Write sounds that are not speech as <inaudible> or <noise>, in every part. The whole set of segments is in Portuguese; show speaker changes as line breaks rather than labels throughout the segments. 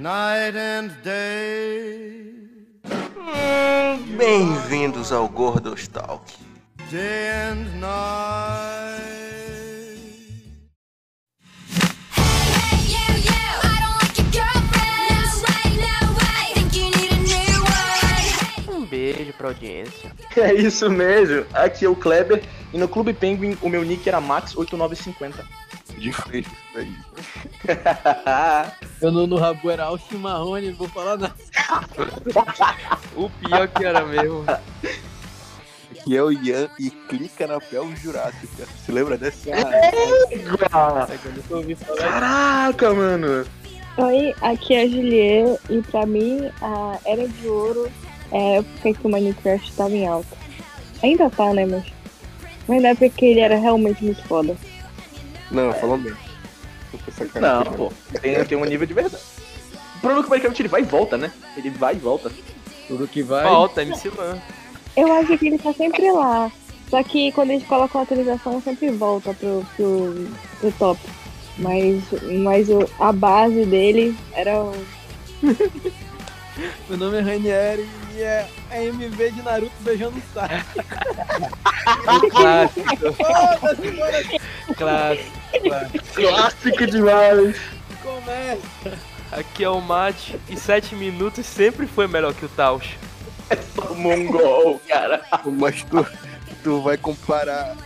night and day.
Bem-vindos ao Gordos Talk.
Day and night.
You, you, I don't like your girlfriend. No way, no way. Think you need a new one.
Um beijo pra audiência.
É isso mesmo. Aqui é o Kleber e no Clube Penguin o meu nick era Max8950.
De frente, aí. <laughs>
Eu no, no rabo era Austin Marrone, não vou falar nada.
O pior que era mesmo.
Aqui é o Ian e clica na Pel Jurássica. Se lembra dessa?
Falar.
Caraca, mano.
Oi, aqui é a Juliet e pra mim a Era de Ouro é a época que o Minecraft tava em alta. Ainda tá, né, mas... Mas na época que ele era realmente muito foda.
Não, falando bem.
Não, pô. Tem, tem um nível de verdade. O problema é que o Minecraft ele vai e volta, né? Ele vai e volta.
Tudo que vai.
Volta, MC Lan.
Eu acho que ele tá sempre lá. Só que quando eles colocam a atualização, sempre volta pro, pro, pro top. Mas, mas o, a base dele era o... <laughs>
Meu nome é Ranieri e é a MV de Naruto beijando o saco.
Clássico,
mano.
clássico.
Clássico demais.
Começa.
Aqui é o Mate e 7 minutos sempre foi melhor que o Taos.
O mongol, cara.
Mas tu, tu vai comparar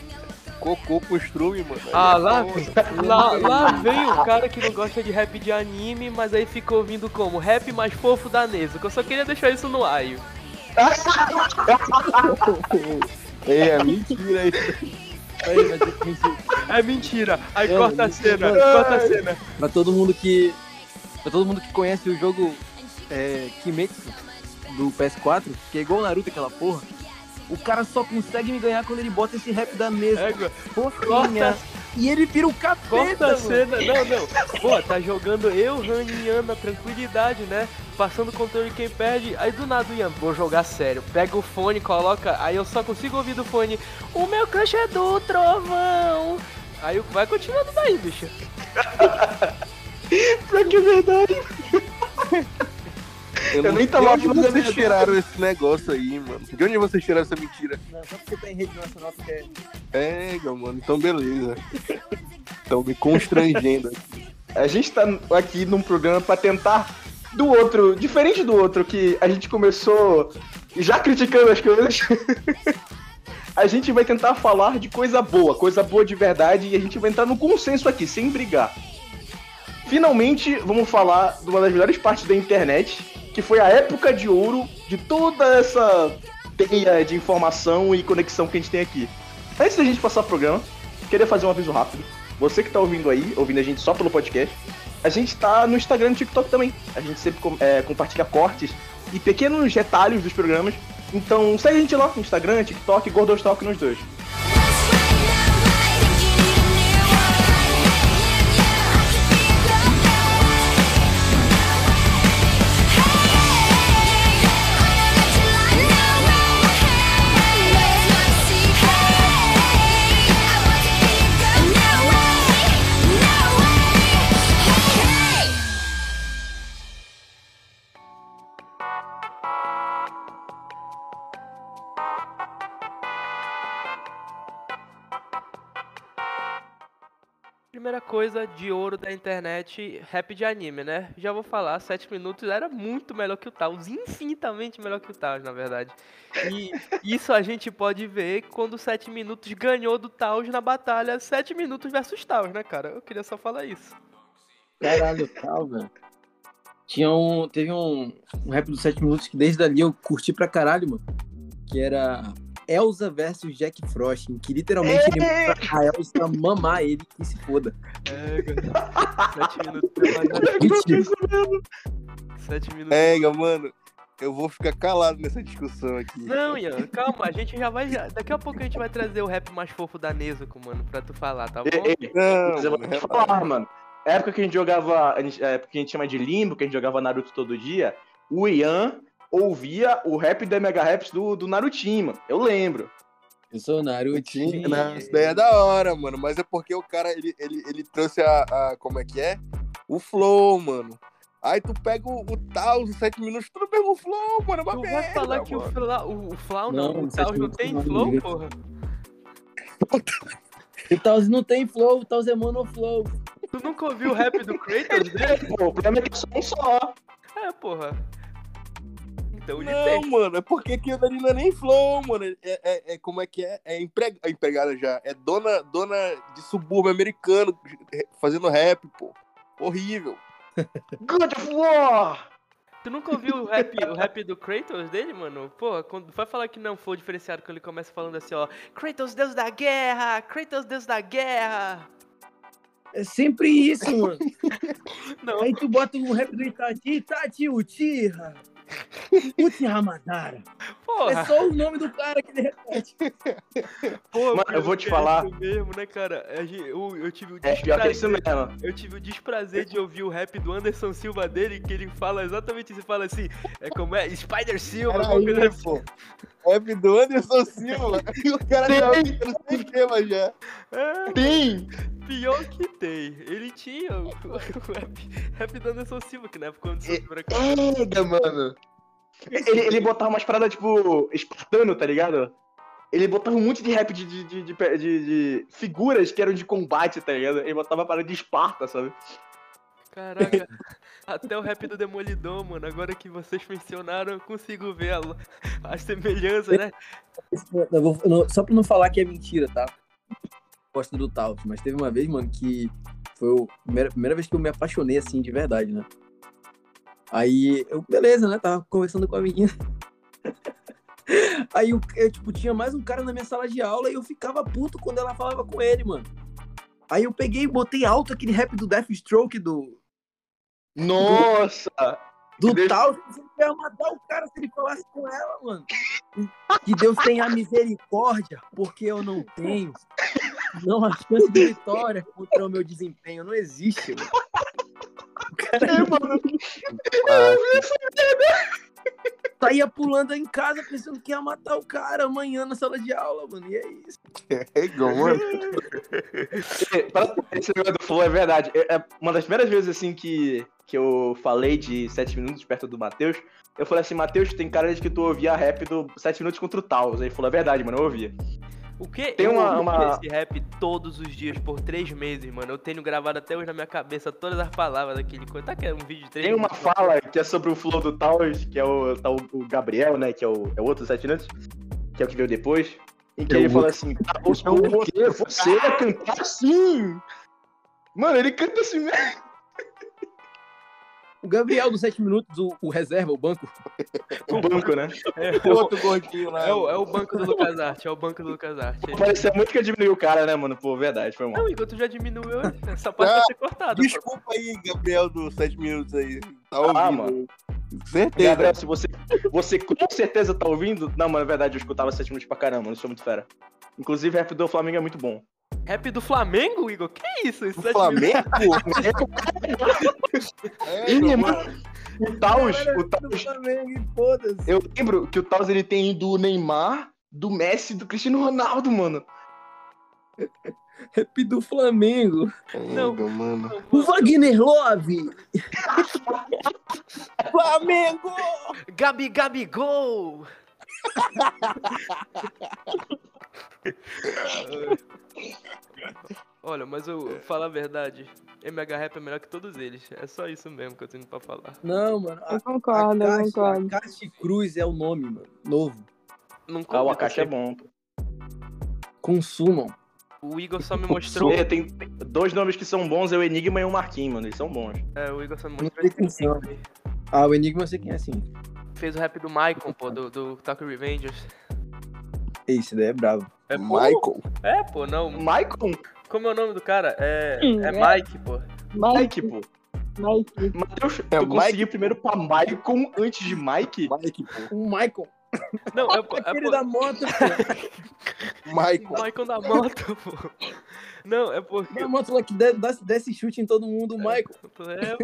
cocô com strume, mano.
Ah,
é
lá, lá, lá vem o cara que não gosta de rap de anime, mas aí ficou ouvindo como rap mais fofo da Nezuko. Eu só queria deixar isso no aí.
É, mentira isso.
É mentira. Aí
É,
corta a
mentira.
cena, corta a cena.
Pra todo mundo que. Pra todo mundo que conhece o jogo é, Kimetsu do PS4, que é igual o Naruto aquela porra, o cara só consegue me ganhar quando ele bota esse rap da mesa.
É, corta,
E ele vira o capeta,
corta a cena. Não, não. Pô, tá jogando eu, Rani e Ian na tranquilidade, né? Passando o controle quem perde. Aí do nada o Ian, vou jogar sério. Pega o fone, coloca. Aí eu só consigo ouvir do fone. O meu crush é do trovão. Aí vai continuando daí, bicho. <laughs>
Pior que é verdade. <laughs>
Eu,
Eu
não
nem tava
sei onde vocês tiraram esse negócio aí, mano. De onde vocês tiraram essa mentira?
Não, só porque tá em rede nacional que é.
É, mano, então beleza. Estão me constrangendo aqui.
A gente tá aqui num programa pra tentar do outro, diferente do outro, que a gente começou já criticando as coisas. <laughs> a gente vai tentar falar de coisa boa, coisa boa de verdade, e a gente vai entrar no consenso aqui, sem brigar. Finalmente, vamos falar de uma das melhores partes da internet, que foi a época de ouro de toda essa teia de informação e conexão que a gente tem aqui. Antes da gente passar o programa, queria fazer um aviso rápido. Você que tá ouvindo aí, ouvindo a gente só pelo podcast, a gente tá no Instagram e no TikTok também. A gente sempre é, compartilha cortes e pequenos retalhos dos programas. Então segue a gente lá no Instagram, TikTok, Gordostalk nos dois.
Primeira coisa de ouro da internet, rap de anime, né? Já vou falar, 7 minutos era muito melhor que o Taos, infinitamente melhor que o Taos, na verdade. E isso a gente pode ver quando 7 minutos ganhou do Taos na batalha 7 minutos versus Taos, né, cara? Eu queria só falar isso.
Caralho, tal, velho. Um. Teve um, um rap dos 7 minutos que desde ali eu curti pra caralho, mano. Que era Elsa versus Jack Frost, em que literalmente ele manda a Elsa mamar ele que se foda.
É, 7 minutos. 7 minutos.
É, mano, eu vou ficar calado nessa discussão aqui.
Não, Ian, calma, a gente já vai. já- Daqui a pouco a gente vai trazer o rap mais fofo da Nezuko, mano, pra tu falar, tá bom?
Ei, ei,
Não,
Mas eu vou te falar, mano. A época que a gente jogava. A, gente, a época que a gente chama de limbo, que a gente jogava Naruto todo dia, o Ian ouvia o rap da Mega Raps do, do Narutinho, mano. Eu lembro.
Eu sou o Narutinho.
Não, isso daí é da hora, mano. Mas é porque o cara, ele, ele, ele trouxe a, a- Como é que é? O flow, mano. Aí tu pega o, o Taos, os 7 minutos, tudo mesmo flow, mano. É uma
Tu vai
merda,
falar que o
mano.
Flau, o, o Flau não,
Não,
o
sete
Taos não tem flow, porra.
O Taos não tem flow, o Taos é monoflow.
Tu nunca ouviu o rap do Kratos dele?
Pô, <laughs> o problema é que é só um só.
É, porra. Então ele
Não,
tem.
mano, é porque aquilo dali não é nem flow, mano. É, é, é- como é que é? É empre- empregada já. É dona, dona de subúrbio americano fazendo rap, pô. Horrível. <laughs>
God of War!
Tu nunca ouviu o rap, o rap do Kratos dele, mano? Pô, quando vai falar que não foi diferenciado quando ele começa falando assim, ó. Kratos, deus da guerra! Kratos, deus da guerra!
É sempre isso, mano. <laughs>
Não,
Aí tu bota um rap do Itachi, Itachi Uchiha. Uchiha Madara.
porra!
É só o nome do cara que ele repete. <laughs>
Pô,
Mano, eu vou te falar.
É isso mesmo, né, cara? Eu, eu tive o
É pior que é isso
desprazer,
mesmo.
eu tive o desprazer de ouvir o rap do Anderson Silva dele, que ele fala exatamente isso, ele fala assim, é como é, Spider Silva,
Era
alguma coisa assim. <laughs>
Rap do Anderson Silva. <laughs> E o cara já entra no sistema já.
É,
Tem!
pior que tem. Ele tinha o, o rap, rap do Anderson Silva, que na época o Anderson
É-
Silva era
Pega, mano. Ele, ele botava umas paradas, tipo, espartano, tá ligado? Ele botava um monte de rap de, de, de, de, de- de figuras que eram de combate, tá ligado? Ele botava parada de Esparta, sabe?
Caraca, <laughs> até o rap do Demolidor, mano. Agora que vocês mencionaram, eu consigo ver a, a semelhança, né?
Vou- não- só pra não falar que é mentira, tá? Gosto do Taos, mas teve uma vez, mano, que foi a primeira, primeira vez que eu me apaixonei assim, de verdade, né? Aí, eu, beleza, né? Tava conversando com a menina. Aí, eu, eu, tipo, tinha mais um cara na minha sala de aula e eu ficava puto quando ela falava com ele, mano. Aí eu peguei e botei alto aquele rap do Deathstroke do,
Nossa!
do
Deixa-
tal, você ia matar o cara se ele falasse com ela, mano. Que Deus tenha misericórdia, porque eu não tenho. Não há chance de vitória contra o meu desempenho. Não existe, mano. O cara
É, mano.
saía pulando em casa pensando que ia matar o cara amanhã na sala de aula, mano. E é isso.
É igual, mano.
É, Esse negócio do Flow é verdade. É é uma das primeiras vezes, assim, que, que eu falei de 7 minutos perto do Matheus. Eu falei assim, Matheus, tem cara de que tu ouvia rap do 7 minutos contra o Taos. Aí ele falou, é verdade, mano, eu ouvia.
O que?
Tem
eu
uma-
ouvi
uma-
esse rap todos os dias por três meses, mano. Eu tenho gravado até hoje na minha cabeça todas as palavras daquele coisa. Tá que é um vídeo de três
Tem uma
minutos,
fala que é sobre o flow do Taos, que é o, tá o, o Gabriel, né? Que é o, é o outro 7 minutos, que é o que veio depois. Em que
É o
ele fala
outro.
assim, Taos, por quê? Você ia cantar assim? Mano, ele canta assim mesmo.
O Gabriel dos 7 minutos, o, o reserva, o banco.
O banco, né?
É,
O outro gordinho lá.
é, o, é o banco do Lucas Arte, é o banco do Lucas Arte.
Parecia muito que eu diminui o cara, né, mano? Pô, verdade, foi mal.
Não, Igor, tu já diminuiu. Essa parte vai ser cortada. pô.
Desculpa aí, Gabriel, dos 7 minutos aí. Tá ouvindo?
Ah, mano.
Certeza.
Gabriel, se você, você com certeza tá ouvindo. Não, mano, é verdade, eu escutava 7 minutos pra caramba, eu sou muito fera. Inclusive, o rap do Flamengo é muito bom.
Rap do Flamengo, Igor? Que isso? Isso
O Flamengo? é,
Ih,
meu
mano, o Taos, o
Do
Taos,
Flamengo, e foda-se.
eu lembro que o Taos ele tem do Neymar, do Messi e do Cristiano Ronaldo, mano.
Rap do Flamengo.
Não.
Não, mano.
O Wagner Love. <laughs>
Flamengo!
Gabi, Gabi, gol! <laughs> Olha, mas eu falar a verdade, MH Rap é melhor que todos eles. É só isso mesmo que eu tenho pra falar.
Não, mano. A,
Eu concordo, eu
Akashi-
concordo.
Akashi Cruz é o nome, mano. Novo.
Não
Ah, o Akashi é bom. pô.
Consumam.
O Igor só me mostrou.
É, tem dois nomes que são bons, é o Enigma e o Marquinhos, mano. Eles são bons.
É, o Igor só me
Não
mostrou.
função. Ah, o Enigma eu sei quem é assim.
Fez o rap do Maicon, pô, do, do Tokyo Revengers.
Esse daí é bravo.
É, pô,
Michael.
é, pô, não.
Maicon?
Como é o nome do cara? É,
Hum,
é
é.
Mike, pô.
Mike,
Mike,
pô.
Mike.
Matheus,
É
tu
Mike?
conseguiu primeiro pra Maicon antes de Mike?
Mike, pô.
O Michael.
Não, é, é,
Aquele da moto, pô.
Michael.
Maicon da moto, pô. Não, é porque.
Da moto lá que desce chute em todo mundo, o Michael. <laughs>
É,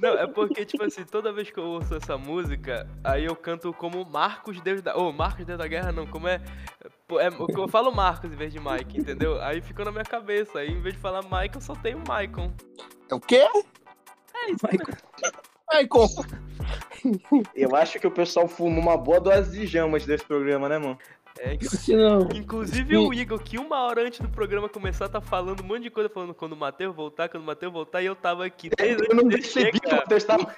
Não, é porque, tipo assim, toda vez que eu ouço essa música, aí eu canto como Marcos Deus da. Ô, Marcos Deus da Guerra não, como é. É eu falo Marcos em vez de Mike, entendeu? Aí ficou na minha cabeça. Aí em vez de falar Mike, eu só tenho Maicon.
É o quê?
É isso.
Michael.
Michael.
Eu acho que o pessoal fumou uma boa dose de jamas desse programa, né, mano?
É,
Que não.
Inclusive o Igor, que uma hora antes do programa começar, tá falando um monte de coisa, falando quando o Matheus voltar, quando o Matheus voltar, e eu tava aqui. desde
Eu não percebi que o. Matheus tava.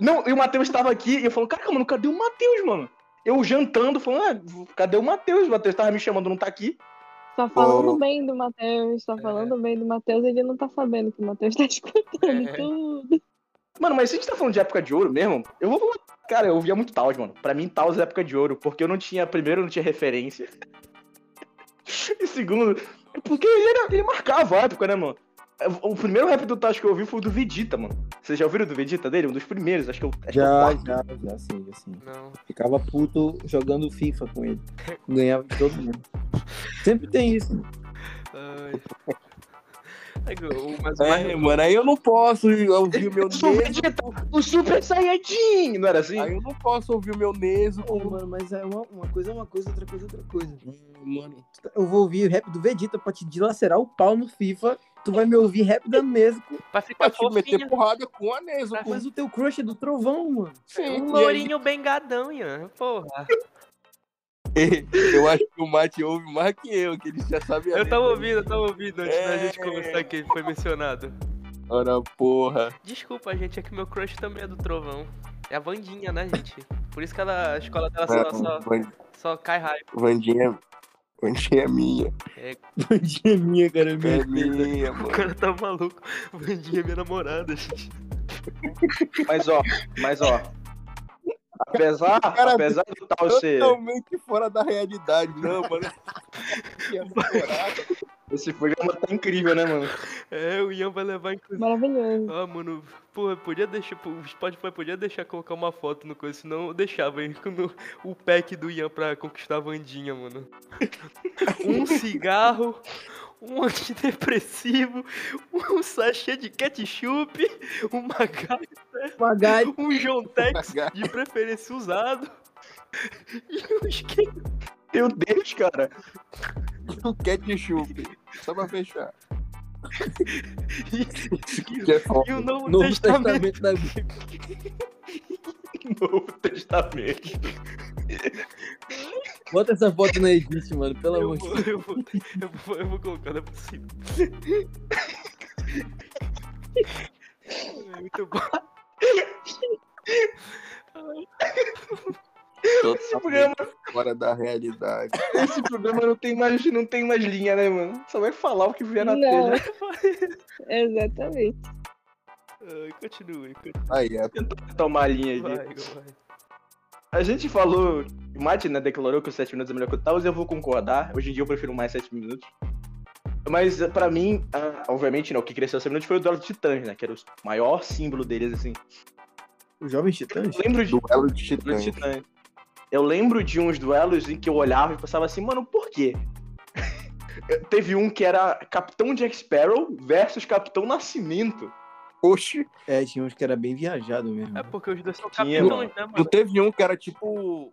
Não, e o Matheus tava aqui e eu falei, cara, mano, cadê o Matheus, mano? Eu jantando, falando, ah, cadê o Matheus? O Matheus tava me chamando, não tá aqui.
Tá falando
Oh.
bem do Matheus, tá falando bem do Matheus, ele não tá sabendo que o Matheus tá <laughs> escutando
É.
tudo.
Mano, mas se a gente tá falando de época de ouro mesmo, eu vou falar. Cara, eu ouvia muito Taos, mano. Pra mim, Taos é época de ouro, porque eu não tinha. Primeiro, eu não tinha referência. <laughs> E segundo, porque ele, era, ele marcava a época, né, mano? O primeiro rap do Taos que eu ouvi foi o do Vegeta, mano. Vocês já ouviram do Vegeta dele? Um dos primeiros, acho que eu. Acho que é o
Já,
quarto.
já, já sim, já sim.
Não.
Ficava puto jogando FIFA com ele. Ganhava de todo mundo. Sempre tem isso.
Ai. Mas
É, mano, aí eu não posso ouvir o meu <laughs> Neso.
O Super Saiyajin! Não era assim?
Aí eu não posso ouvir o meu Neso.
Pô, mano, mas é uma, uma coisa é uma coisa, outra coisa é outra coisa.
Mano,
Eu vou ouvir o rap do Vegeta pra te dilacerar o pau no FIFA. Tu vai me ouvir rap da Nesco.
pra
te meter porrada com a Neso. Com-
Mas o teu crush é do trovão, mano.
Sim,
Um
aí-
lourinho bem gadão, Ian. Porra. <laughs>
Eu acho que o Mate ouve mais que eu, que ele já sabe a
Eu tava ouvindo, eu tava ouvindo antes da
É.
gente começar que ele foi mencionado.
Ora, porra.
Desculpa, gente, é que meu crush também é do Trovão. É a Vandinha, né, gente? Por isso que ela, a escola dela só, só,
Van-
só cai raio.
Vandinha, Vandinha é minha.
Bandinha minha, cara.
É
Minha
minha,
O
mano.
cara tá maluco. Vandinha é minha namorada, gente.
Mas ó, mas ó. Apesar,
Cara,
apesar do tal ser.
Totalmente fora da realidade, não, mano. Namorada.
Esse programa tá incrível, né, mano?
É, o Ian vai levar inclusive.
Maravilhoso.
Ah, mano, porra, podia deixar. O Spotify podia deixar colocar uma foto no coisa, senão eu deixava aí no, o pack do Ian pra conquistar a Vandinha, mano. <laughs> Um cigarro, um antidepressivo, um sachê de ketchup, uma gaita, um John Tex,
Uma
de preferência usado, <laughs> e um skate.
Meu Deus, cara.
O ketchup. Só pra fechar. <laughs>
e,
Que é foda.
e o Novo,
Novo
Testamento.
Testamento da Bíblia. <laughs> <laughs>
Novo Testamento.
Bota essa foto na Edith, mano. Pelo
Eu
amor de Deus.
eu, vou, eu, vou, eu vou colocar, não é possível. É muito bom.
Esse programa,
Fora da realidade.
esse programa não tem mais, não tem mais linha, né, mano? Só vai falar o que vier na
Não.
telha. <laughs>
Exatamente.
Ai, Continue, continue.
Aí, é.
Tomar a linha aí.
Vai, vai.
A gente falou. O Mate, né, declarou que os 7 minutos é melhor que o Taos, eu vou concordar. Hoje em dia eu prefiro mais 7 minutos. Mas pra mim, ah, obviamente, não, o que cresceu 7 minutos foi o duelo de titãs, né? Que era o maior símbolo deles, assim.
Os Jovens Titãs?
Eu lembro de
Duelo de
duelo de
titãs.
titãs. Eu lembro de uns duelos em que eu olhava e pensava assim, mano, por quê? <laughs> Teve um que era Capitão Jack Sparrow versus Capitão Nascimento.
Oxi.
É, tinha uns que era bem viajado mesmo.
É porque os dois são
Tinha,
capitões, né,
Não
mano?
teve um que era tipo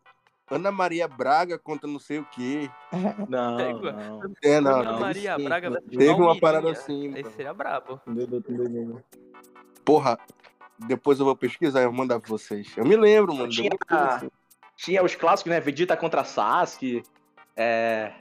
Ana Maria Braga contra não sei o quê. <laughs>
Não, não.
É, não,
Ana
não.
Maria
sim,
Braga versus
Teve uma parada assim,
Esse
mano.
seria brabo.
Não deu, não deu, não deu.
Porra, depois eu vou pesquisar e vou mandar pra vocês. Eu me lembro, mano.
Tinha-
assim.
Tinha os clássicos, né? Vegeta contra Sasuke. É.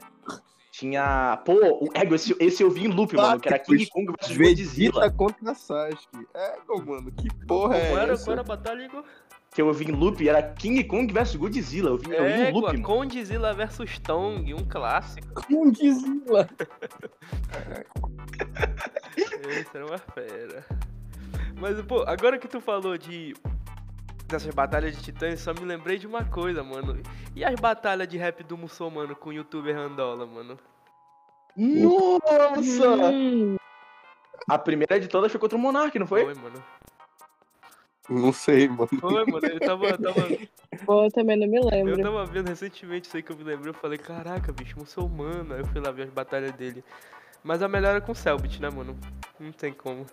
Tinha. Pô, o Ego, esse, esse eu vi em loop, mano, que era King Kong versus
Vegeta
Godzilla.
contra Sasuke. É, mano, que porra é
era,
essa?
qual era a batalha, Igor?
Que eu vi em loop era King Kong versus Godzilla. Eu vi, eu vi em loop, mano.
Condzilla versus Tong, um clássico. <laughs>
Godzilla.
Esse era uma fera. Mas, pô, agora que tu falou de. Dessas batalhas de titãs, só me lembrei de uma coisa, mano. E as batalhas de rap do muçulmano com o youtuber Randola, mano?
Nossa!
Hum,
A primeira de todas foi contra o Monark, não foi?
Foi, mano.
Não sei, mano.
Foi, mano. Ele tava, <laughs> tava,
pô, eu também não me
eu
lembro.
tava vendo recentemente isso aí que eu me lembrei. Eu falei, caraca, bicho, muçulmano. Aí eu fui lá ver as batalhas dele. Mas a melhor era com o Selbit, né, mano? Não tem como.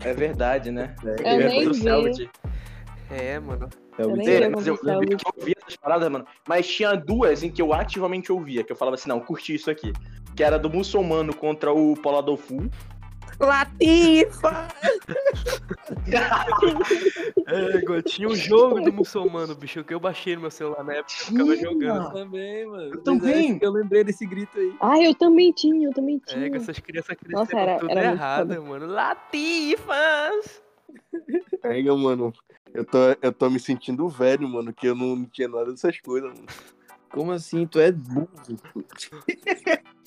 É verdade, né?
Eu
Ele
nem
contra o
vi.
É, mano.
É o
Eu nem
Godzilla.
É,
vi
mas eu, eu, eu ouvia essas paradas, mano. Mas tinha duas em que eu ativamente ouvia, que eu falava assim, não, curti isso aqui. Que era do muçulmano contra o Poladofu.
Latifa!
É, tinha um jogo do muçulmano, bicho, que eu baixei no meu celular na época, eu ficava jogando.
Também, mano.
Eu também.
Eu lembrei desse grito aí.
Ah, eu também tinha, eu também
É, que
tinha.
essas crianças
Nossa,
cresceram
era-
tudo
era
errado, mano. Latifas!
Pega, mano. Eu tô, eu tô me sentindo velho, mano, que eu não tinha nada dessas coisas, mano.
Como assim? Tu é burro.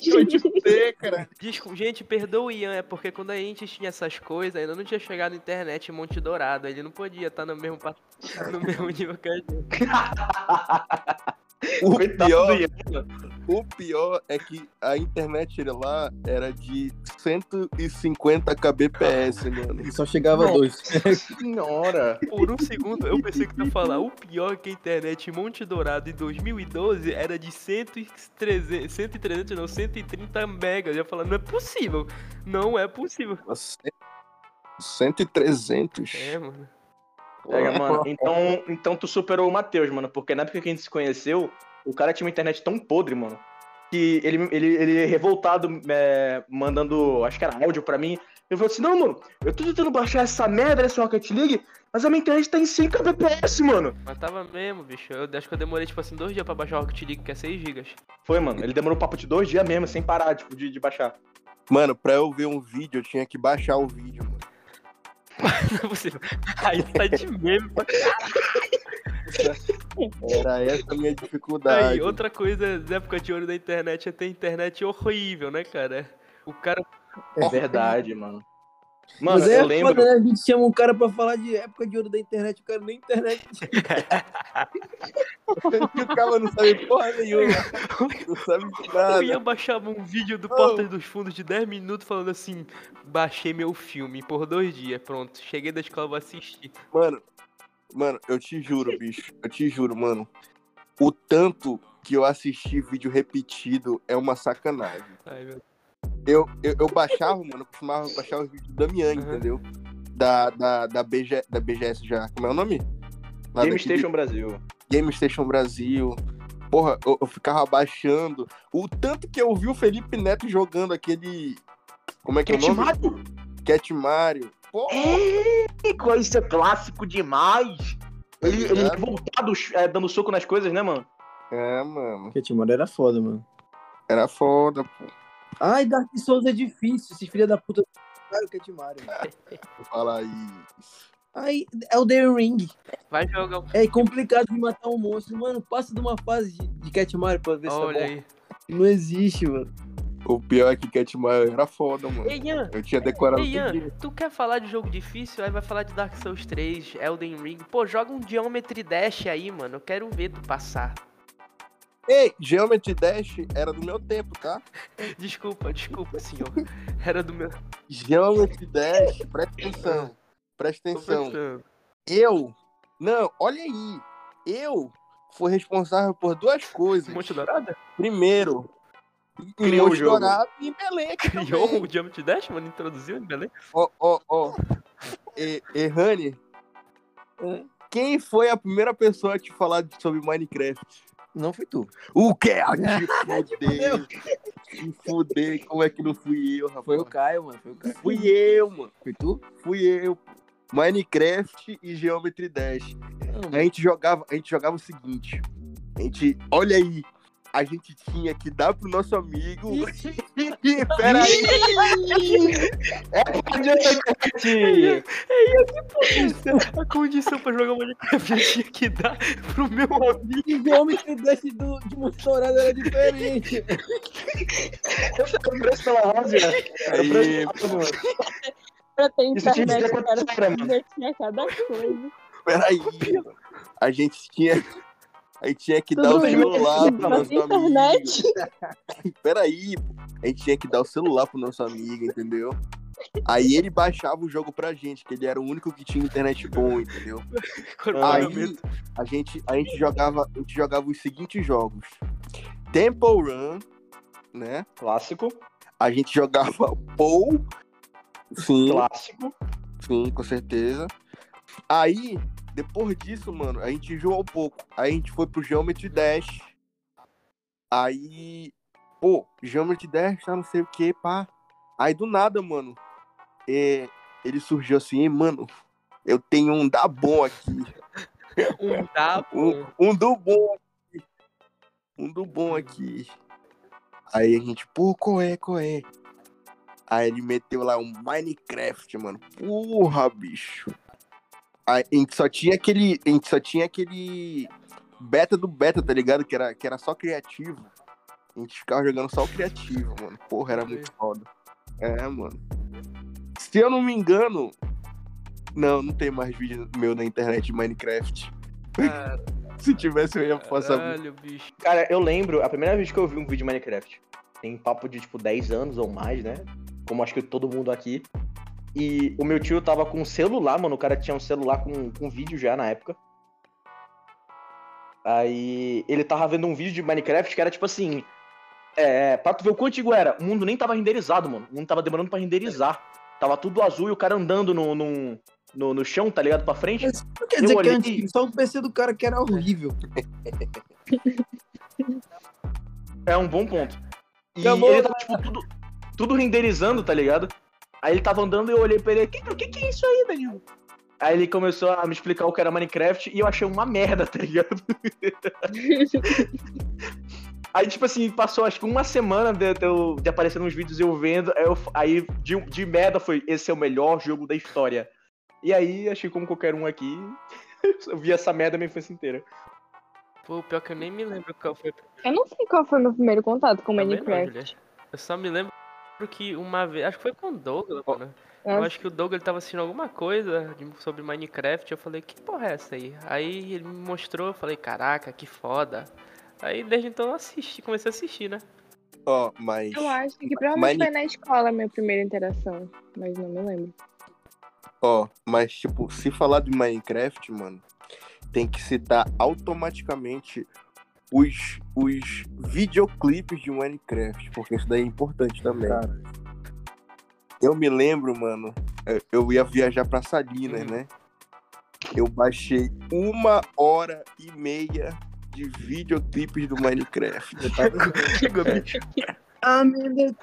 Eu te fudei, cara.
Desculpa, gente, perdoa o Ian, é porque quando a gente tinha essas coisas, ainda não tinha chegado na internet em Monte Dourado. Ele não podia estar no mesmo, no mesmo nível que a gente. <laughs>
O
Coitado
pior,
do Ian.
O pior é que a internet lá era de 150 kbps, mano.
E só chegava dois. <laughs>
Senhora.
Por um segundo eu pensei que tu ia falar o pior é que a internet em Monte Dourado em 2012 era de 100 e 300, 100 e 300 não, 130 megas. Eu ia falar, não é possível. Não é possível.
Nossa, 100 e 300.
É, mano.
Pega, mano. <laughs> Então, então tu superou o Matheus, mano. Porque na época que a gente se conheceu, o cara tinha uma internet tão podre, mano. Que ele, ele, ele revoltado, é, mandando, acho que era áudio pra mim. Eu falei assim, não, mano, eu tô tentando baixar essa merda dessa Rocket League, mas a minha internet tá em 100 kbps, mano.
Mas tava mesmo, bicho. Eu acho que eu demorei, tipo assim, dois dias pra baixar o Rocket League, que é 6 gigas.
Foi, mano. Ele demorou um papo de dois dias mesmo, sem parar, tipo, de, de baixar.
Mano, pra eu ver um vídeo, eu tinha que baixar o vídeo, mano. <laughs>
Não é possível. Aí tá de meme pra <laughs> <laughs>
Era essa a minha dificuldade.
Aí, outra coisa da época de ouro da internet é ter internet horrível, né, cara? O cara.
É verdade, mano. Mano,
Mas é
eu lembro.
foda, né? A gente chama um cara pra falar de época de ouro da internet, o cara nem internet. <laughs>
o cara não sabe porra nenhuma. Não sabe de
Eu
nada.
ia baixar um vídeo do Portas dos Fundos de 10 minutos falando assim: baixei meu filme por dois dias, pronto. Cheguei da escola, vou assistir.
Mano, mano, eu te juro, bicho. Eu te juro, mano. O tanto que eu assisti vídeo repetido é uma sacanagem.
Ai, meu
Eu, eu, eu baixava, mano, eu costumava baixar os vídeos do Damian,
Uhum.
entendeu? Da, da, da, BG, da BGS já. Como é o nome? Lá
Game Station Brasil.
Game Station Brasil. Porra, eu, eu ficava baixando. O tanto que eu vi o Felipe Neto jogando aquele. Como é que é o
Cat
nome?
Mario?
Cat Mario. Porra,
É, isso é clássico demais. Ele, ele
ligado?
voltado, é, dando soco nas coisas, né, mano?
é, mano.
Porque Timor era foda, mano.
Era foda, pô.
Ai, Dark Souls é difícil. Esses filha da puta. Claro que é mano.
Vou falar isso.
Ai, é o The Ring.
Vai jogar.
É complicado de matar um monstro. Mano, passa de uma fase de, de Cat Mario pra ver se
Olha
tá bom.
aí.
Não existe, mano.
O pior é que Cat Mario era foda, mano.
Ei, Ian,
Eu tinha decorado
Ei, Ian,
tudinho.
tu quer falar de jogo difícil? Aí vai falar de Dark Souls 3, Elden Ring. Pô, joga um Geometry Dash aí, mano. Eu quero ver tu passar.
Ei, Geometry Dash era do meu tempo, tá? <laughs>
Desculpa, desculpa, senhor. Era do meu.
Geometry Dash, presta atenção. Presta atenção. Eu. Não, olha aí. Eu fui responsável por duas <laughs> coisas.
Monte Dourada?
Primeiro,
Criou o jogo.
E em Belém. <laughs>
Criou
também.
o Geometry Dash, mano? Introduziu em Belém?
Ó, ó, ó. E, e Rani,
É.
quem foi a primeira pessoa a te falar sobre Minecraft?
Não foi tu.
O que? Ah, te fuder. <laughs> Te fuder. Como é que não fui eu, rapaz?
Foi o Caio, mano. Foi o Caio.
Fui eu, mano.
Foi tu?
Fui eu. Minecraft e Geometry Dash.
Não,
A gente jogava, a gente jogava o seguinte. A gente, olha aí, a gente tinha que dar pro nosso amigo. <laughs> Peraí,
A condição pra jogar Minecraft eu tinha que dar pro meu amigo.
O Geometry Dash do, de Motorada era diferente.
O preço pela Rosa. Era o
Aí,
pela.
Pra ter
Isso tinha que
internet, já tinha cada coisa.
peraí. A gente tinha. A gente tinha que
Tudo
dar o
bem,
celular
mas
pro
não
nosso
internet.
amigo. <laughs> Peraí, a gente tinha que dar o celular pro nosso amigo, entendeu? Aí ele baixava o jogo pra gente, que ele era o único que tinha internet bom, entendeu? Aí a gente, a gente jogava, a gente jogava os seguintes jogos: Temple Run, né?
Clássico,
A gente jogava <laughs> Pou, sim,
clássico.
sim, com certeza. Aí, depois disso, mano, a gente enjoou um pouco. Aí a gente foi pro Geometry Dash. Aí, pô, Geometry Dash, tá não sei o que, pá. Aí do nada, mano, é, ele surgiu assim, "Ei, mano, eu tenho um da bom aqui. <laughs>
Um dá, <laughs>
Um, um do bom aqui. Um do bom aqui. Aí a gente, pô, qual é, qual é? Aí ele meteu lá um Minecraft, mano. Porra, bicho. A gente só tinha aquele. A gente só tinha aquele beta do beta, tá ligado? Que era, que era só criativo. A gente ficava jogando só o criativo, mano. Porra, era muito foda. É, mano. Se eu não me engano. Não, não tem mais vídeo meu na internet de Minecraft.
cara. <laughs>
Se tivesse, eu ia passar.
Caralho, bicho.
Cara, eu lembro, a primeira vez que eu vi um vídeo de Minecraft, tem papo de tipo 10 anos ou mais, né? Como acho que todo mundo aqui. E o meu tio tava com um celular, mano. O cara tinha um celular com, com vídeo já na época. Aí ele tava vendo um vídeo de Minecraft que era tipo assim. É, pra tu ver o quão antigo era, o mundo nem tava renderizado, mano. O mundo tava demorando pra renderizar. Tava tudo azul e o cara andando no, no, no, no chão, tá ligado? Pra frente.
Mas não quer dizer que antigo, só o PC do cara que era horrível.
É um bom ponto. E
Acabou,
ele tava, tipo, tudo, tudo renderizando, tá ligado? Aí ele tava andando e eu olhei pra ele, que, que, que é isso aí, Danilo? Aí ele começou a me explicar o que era Minecraft e eu achei uma merda, tá ligado? <laughs> Aí, tipo assim, passou acho que uma semana de, de, de aparecer nos vídeos eu vendo, aí, eu- aí de, de merda foi, esse é o melhor jogo da história. E aí, achei como qualquer um aqui, <laughs> eu vi essa merda a minha infância inteira.
Pô, pior que eu nem me lembro qual foi.
Eu não sei qual foi meu primeiro contato com
Também não,
Minecraft.
Julia. Eu só me lembro que uma vez. Acho que foi com o Douglas, mano. Eu
Nossa.
acho que o Douglas ele tava assistindo alguma coisa sobre Minecraft. Eu falei, que porra é essa aí? Aí ele me mostrou, eu falei, caraca, que foda. Aí desde então eu assisti, comecei a assistir, né?
Ó, mas.
Eu acho que provavelmente
Mine-
foi na escola a minha primeira interação, mas não me lembro.
Ó, mas tipo, se falar de Minecraft, mano, tem que citar automaticamente os, os videoclipes de Minecraft, porque isso daí é importante também. Eu me lembro, mano, eu- ia viajar pra Salinas,
Uhum.
né? Eu baixei uma hora e meia de videoclipes do Minecraft.
I'm in the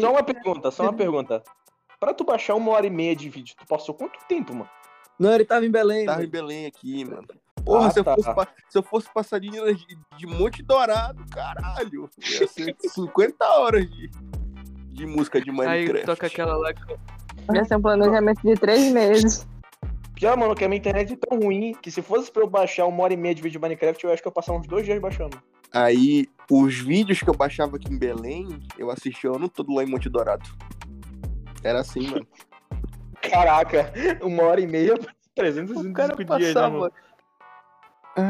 Só uma pergunta, só uma pergunta. Pra tu baixar uma hora e meia de vídeo, tu passou quanto tempo, mano?
Não, ele tava em Belém.
Tava em
velho.
Belém aqui, mano. Porra,
Ah,
se, eu
tá.
fosse se eu fosse pra Salinas de, de Monte Dourado, caralho, ia ser <laughs> 50 horas de, de música de
Aí
Minecraft.
toca aquela lá que
Ia ser um planejamento de três meses.
Pior, mano, que a minha internet é tão ruim que se fosse pra eu baixar uma hora e meia de vídeo de Minecraft, eu acho que eu ia passar uns dois dias baixando.
Aí, os vídeos que eu baixava aqui em Belém, eu assistia o ano todo lá em Monte Dourado. Era assim, mano. <laughs>
Caraca, uma hora e meia, <laughs> 365
o cara
dias, né, mano?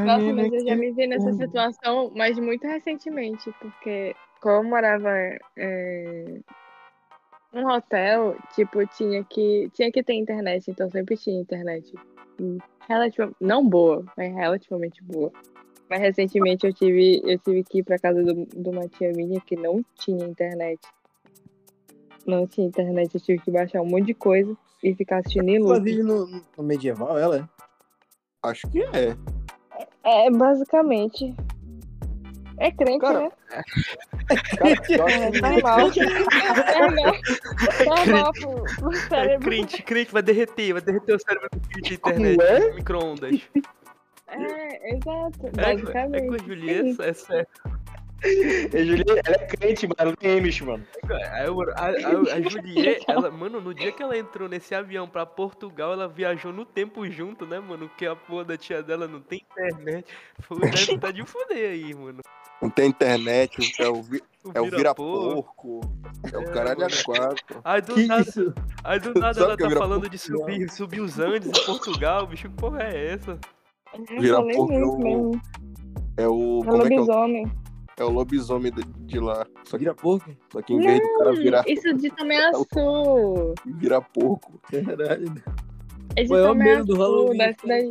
Nossa, mas eu já me vi nessa situação, mas muito recentemente, porque como eu morava é, num hotel, tipo, tinha que, tinha que ter internet, então sempre tinha internet. Hum, Relativa, não boa, mas relativamente boa. Mas recentemente eu tive, eu tive que ir pra casa do, de uma tia minha que não tinha internet. Não tinha internet, eu tive que baixar um monte de coisa e ficar assistindo em
Ela
loop.
vive no, no medieval, ela é?
Acho que é.
É, basicamente. É crente,
Cara,
né? <laughs>
Cara,
É normal. normal. Normal pro, pro
É
cérebro.
crente, crente, vai derreter, vai derreter o cérebro do crente
Como
internet,
é?
micro-ondas.
É, exato.
É, é
Basicamente.
com a Julieta, é sério. <laughs>
A Julieta, ela é crente, mano, ela tem Amish, mano.
A, a, a, a Juliet, ela, mano, no dia que ela entrou nesse avião pra Portugal, ela viajou no tempo junto, né, mano? Que a porra da tia dela não tem internet. <laughs> Deve tá de fuder aí, mano.
Não tem internet, é o, vi- é o
vira-porco.
vira-porco, é o
É,
caralho a quatro.
Aí do
Que
nada,
isso?
aí do nada
Sabe
ela
é
tá
vira-porco?
falando de subir, subir os Andes em Portugal, bicho, que porra é essa?
Eu
Vira
falei
porco é
muito
o-. É o.
É
Como é que é o,
lobisomem.
É o lobisomem de, de lá. Só que,
Vira porco?
só que em vez do cara virar,
Isso de Tomeaçu. <laughs>
virar porco.
Caralho.
É de
é o medo do Halloween?
cidade.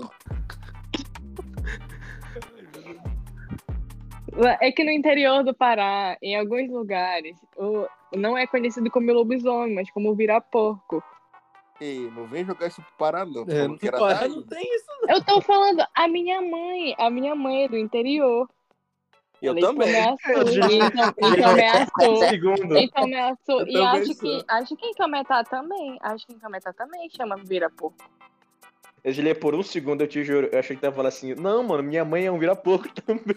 É que no interior do Pará, em alguns lugares, o, não é conhecido como lobisomem, mas como vira-porco.
Ei, não vem jogar isso pro Pará, não.
É, não
que era
Pará não tem isso.
Eu tô falando, a minha mãe, a minha mãe é do interior.
Eu
que
também.
Então, então ameaçou.
Segundo.
Então ameaçou.
Eu
E acho
sou.
que, acho que em Cametá também. Acho que em Cametá também chama vira-porco.
Eu gelei por um segundo, eu te juro. Eu achei que tava falando assim, não, mano, minha mãe é um vira-porco <laughs> também.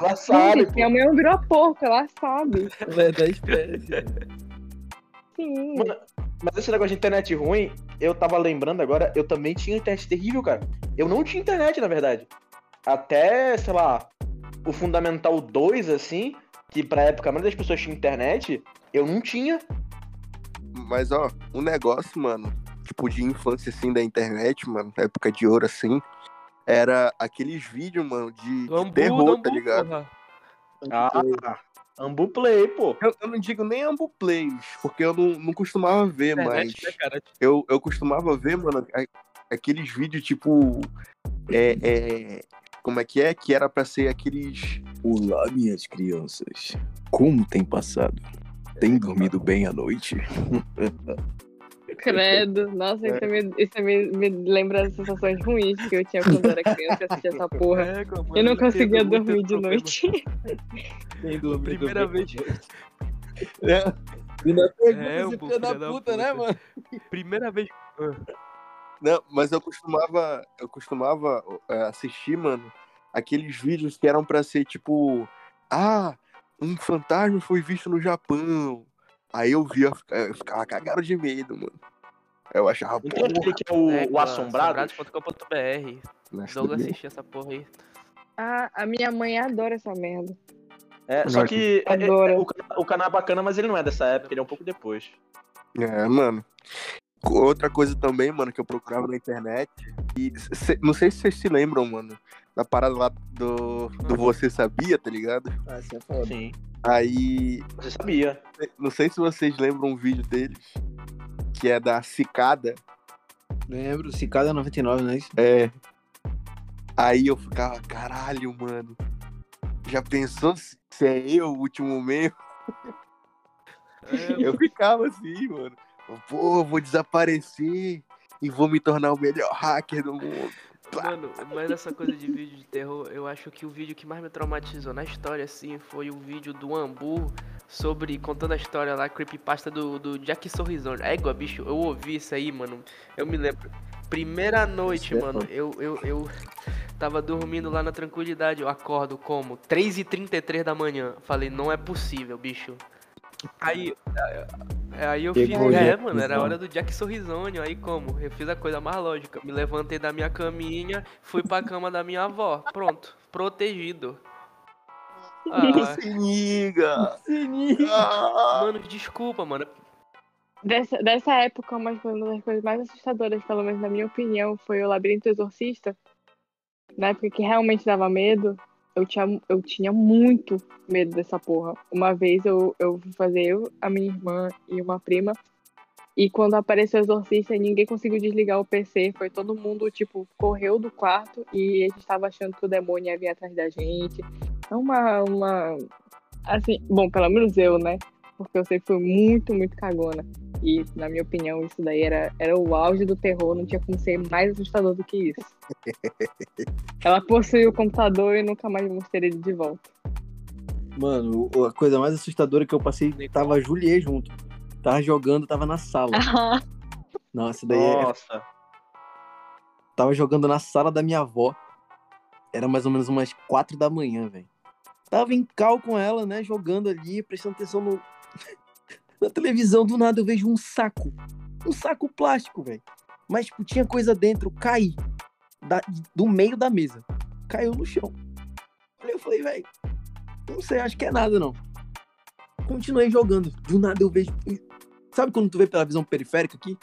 Ela sabe, pô.
minha mãe é um vira-porco, ela sabe.
Ela é da espécie.
Sim.
Mano, Mas esse negócio de internet ruim, eu tava lembrando agora, eu também tinha internet terrível, cara. Eu não tinha internet, na verdade. Até, sei lá, o Fundamental 2, assim, que pra época a maioria das pessoas tinha internet, eu não tinha.
Mas, ó, um negócio, mano, tipo, de infância, assim, da internet, mano, época de ouro, assim, era aqueles vídeos, mano, de, de
Ambu,
terror,
Ambu,
tá ligado?
porra.
Ah, Ambu Play, pô.
Eu, eu não digo nem Ambu Plays, porque eu não, não costumava ver, mas
Internet, né, cara?
eu, eu costumava ver, mano, aqueles vídeos, tipo, é, é, como é que é? Que era pra ser aqueles...
Olá, minhas crianças. Como tem passado? Tem dormido bem à noite? <laughs>
Credo. Nossa, isso, me, isso me, me lembra das sensações ruins que eu tinha quando eu era criança e assistia essa porra.
Mano,
Eu não conseguia dormir de
problema.
noite. <laughs>
Tem dormido
Primeira
bem
vez.
É,
É,
esse
um
filho da puta, né,
puta.
mano?
Primeira vez.
Não, mas eu costumava, eu costumava é, assistir, mano, aqueles vídeos que eram pra ser tipo, ah, um fantasma foi visto no Japão. Aí eu via, eu ficava cagado de medo, mano. Eu achava,
Não tem aquele que é o, o
Égua,
Assombrado?
Assombrados.com.br.
mas
Douglas assistia essa porra aí.
Ah, a minha mãe adora essa merda.
É, só que é- é- o, o canal é bacana, mas ele não é dessa época, ele é um pouco depois.
É, mano. Outra coisa também, mano, que eu procurava na internet. E cê- não sei se vocês se lembram, mano, da parada lá do, do Você Sabia, tá ligado?
Ah, isso é foda.
Sim.
Aí,
Você sabia.
não sei se vocês lembram um vídeo deles, que é da Cicada.
Lembro, Cicada 99, não é isso?
É. Aí eu ficava, caralho, mano. Já pensou se se é eu o último meio?
É,
Eu ficava assim, mano. Pô, vou desaparecer e vou me tornar o melhor hacker do mundo.
Mano, mas essa coisa de vídeo de terror, eu acho que o vídeo que mais me traumatizou na história, assim, foi o vídeo do Ambu sobre, contando a história lá, creepypasta do, do Jack Sorrisão. Égua, bicho, eu ouvi isso aí, mano, eu me lembro. Primeira noite,
é
mano, eu, eu, eu tava dormindo lá na tranquilidade, eu acordo como? 3h33 da manhã. Falei, não é possível, bicho. Aí, é, aí eu fiz,
Pegou
é,
Jack
mano, era a hora do Jack Sorrisônio, aí como? Eu fiz a coisa mais lógica, me levantei da minha caminha, fui pra cama da minha avó, pronto, protegido. Ah,
Siniga!
Sininho.
Ah,
mano, desculpa, mano,
Dessa, dessa época, uma das coisas mais assustadoras, pelo menos na minha opinião, foi o Labirinto Exorcista. Na época que realmente dava medo, eu tinha, eu tinha muito medo dessa porra. Uma vez eu, eu fui fazer eu, a minha irmã e uma prima. E quando apareceu o Exorcista, ninguém conseguiu desligar o PC. Foi todo mundo, tipo, correu do quarto e a gente tava achando que o demônio ia vir atrás da gente. É uma, uma. Assim, bom, pelo menos eu, né? Porque eu sempre fui muito, muito cagona. E, na minha opinião, isso daí era, era o auge do terror, não tinha como ser mais assustador do que isso. <laughs> Ela possuiu o computador e nunca mais ele de volta.
Mano, a coisa mais assustadora que eu passei, tava a Juliet junto. Tava jogando, tava na sala. <laughs> Nossa, daí é-
Nossa.
tava jogando na sala da minha avó. Era mais ou menos umas quatro da manhã, velho. Tava em cal com ela, né? Jogando ali, prestando atenção no. Na televisão, do nada eu vejo um saco. Um saco plástico, velho. Mas, tipo, tinha coisa dentro, caí. Da- do meio da mesa. Caiu no chão. Aí eu falei, velho, não sei, acho que é nada, não. Continuei jogando. Do nada eu vejo. Sabe quando tu vê pela visão periférica aqui?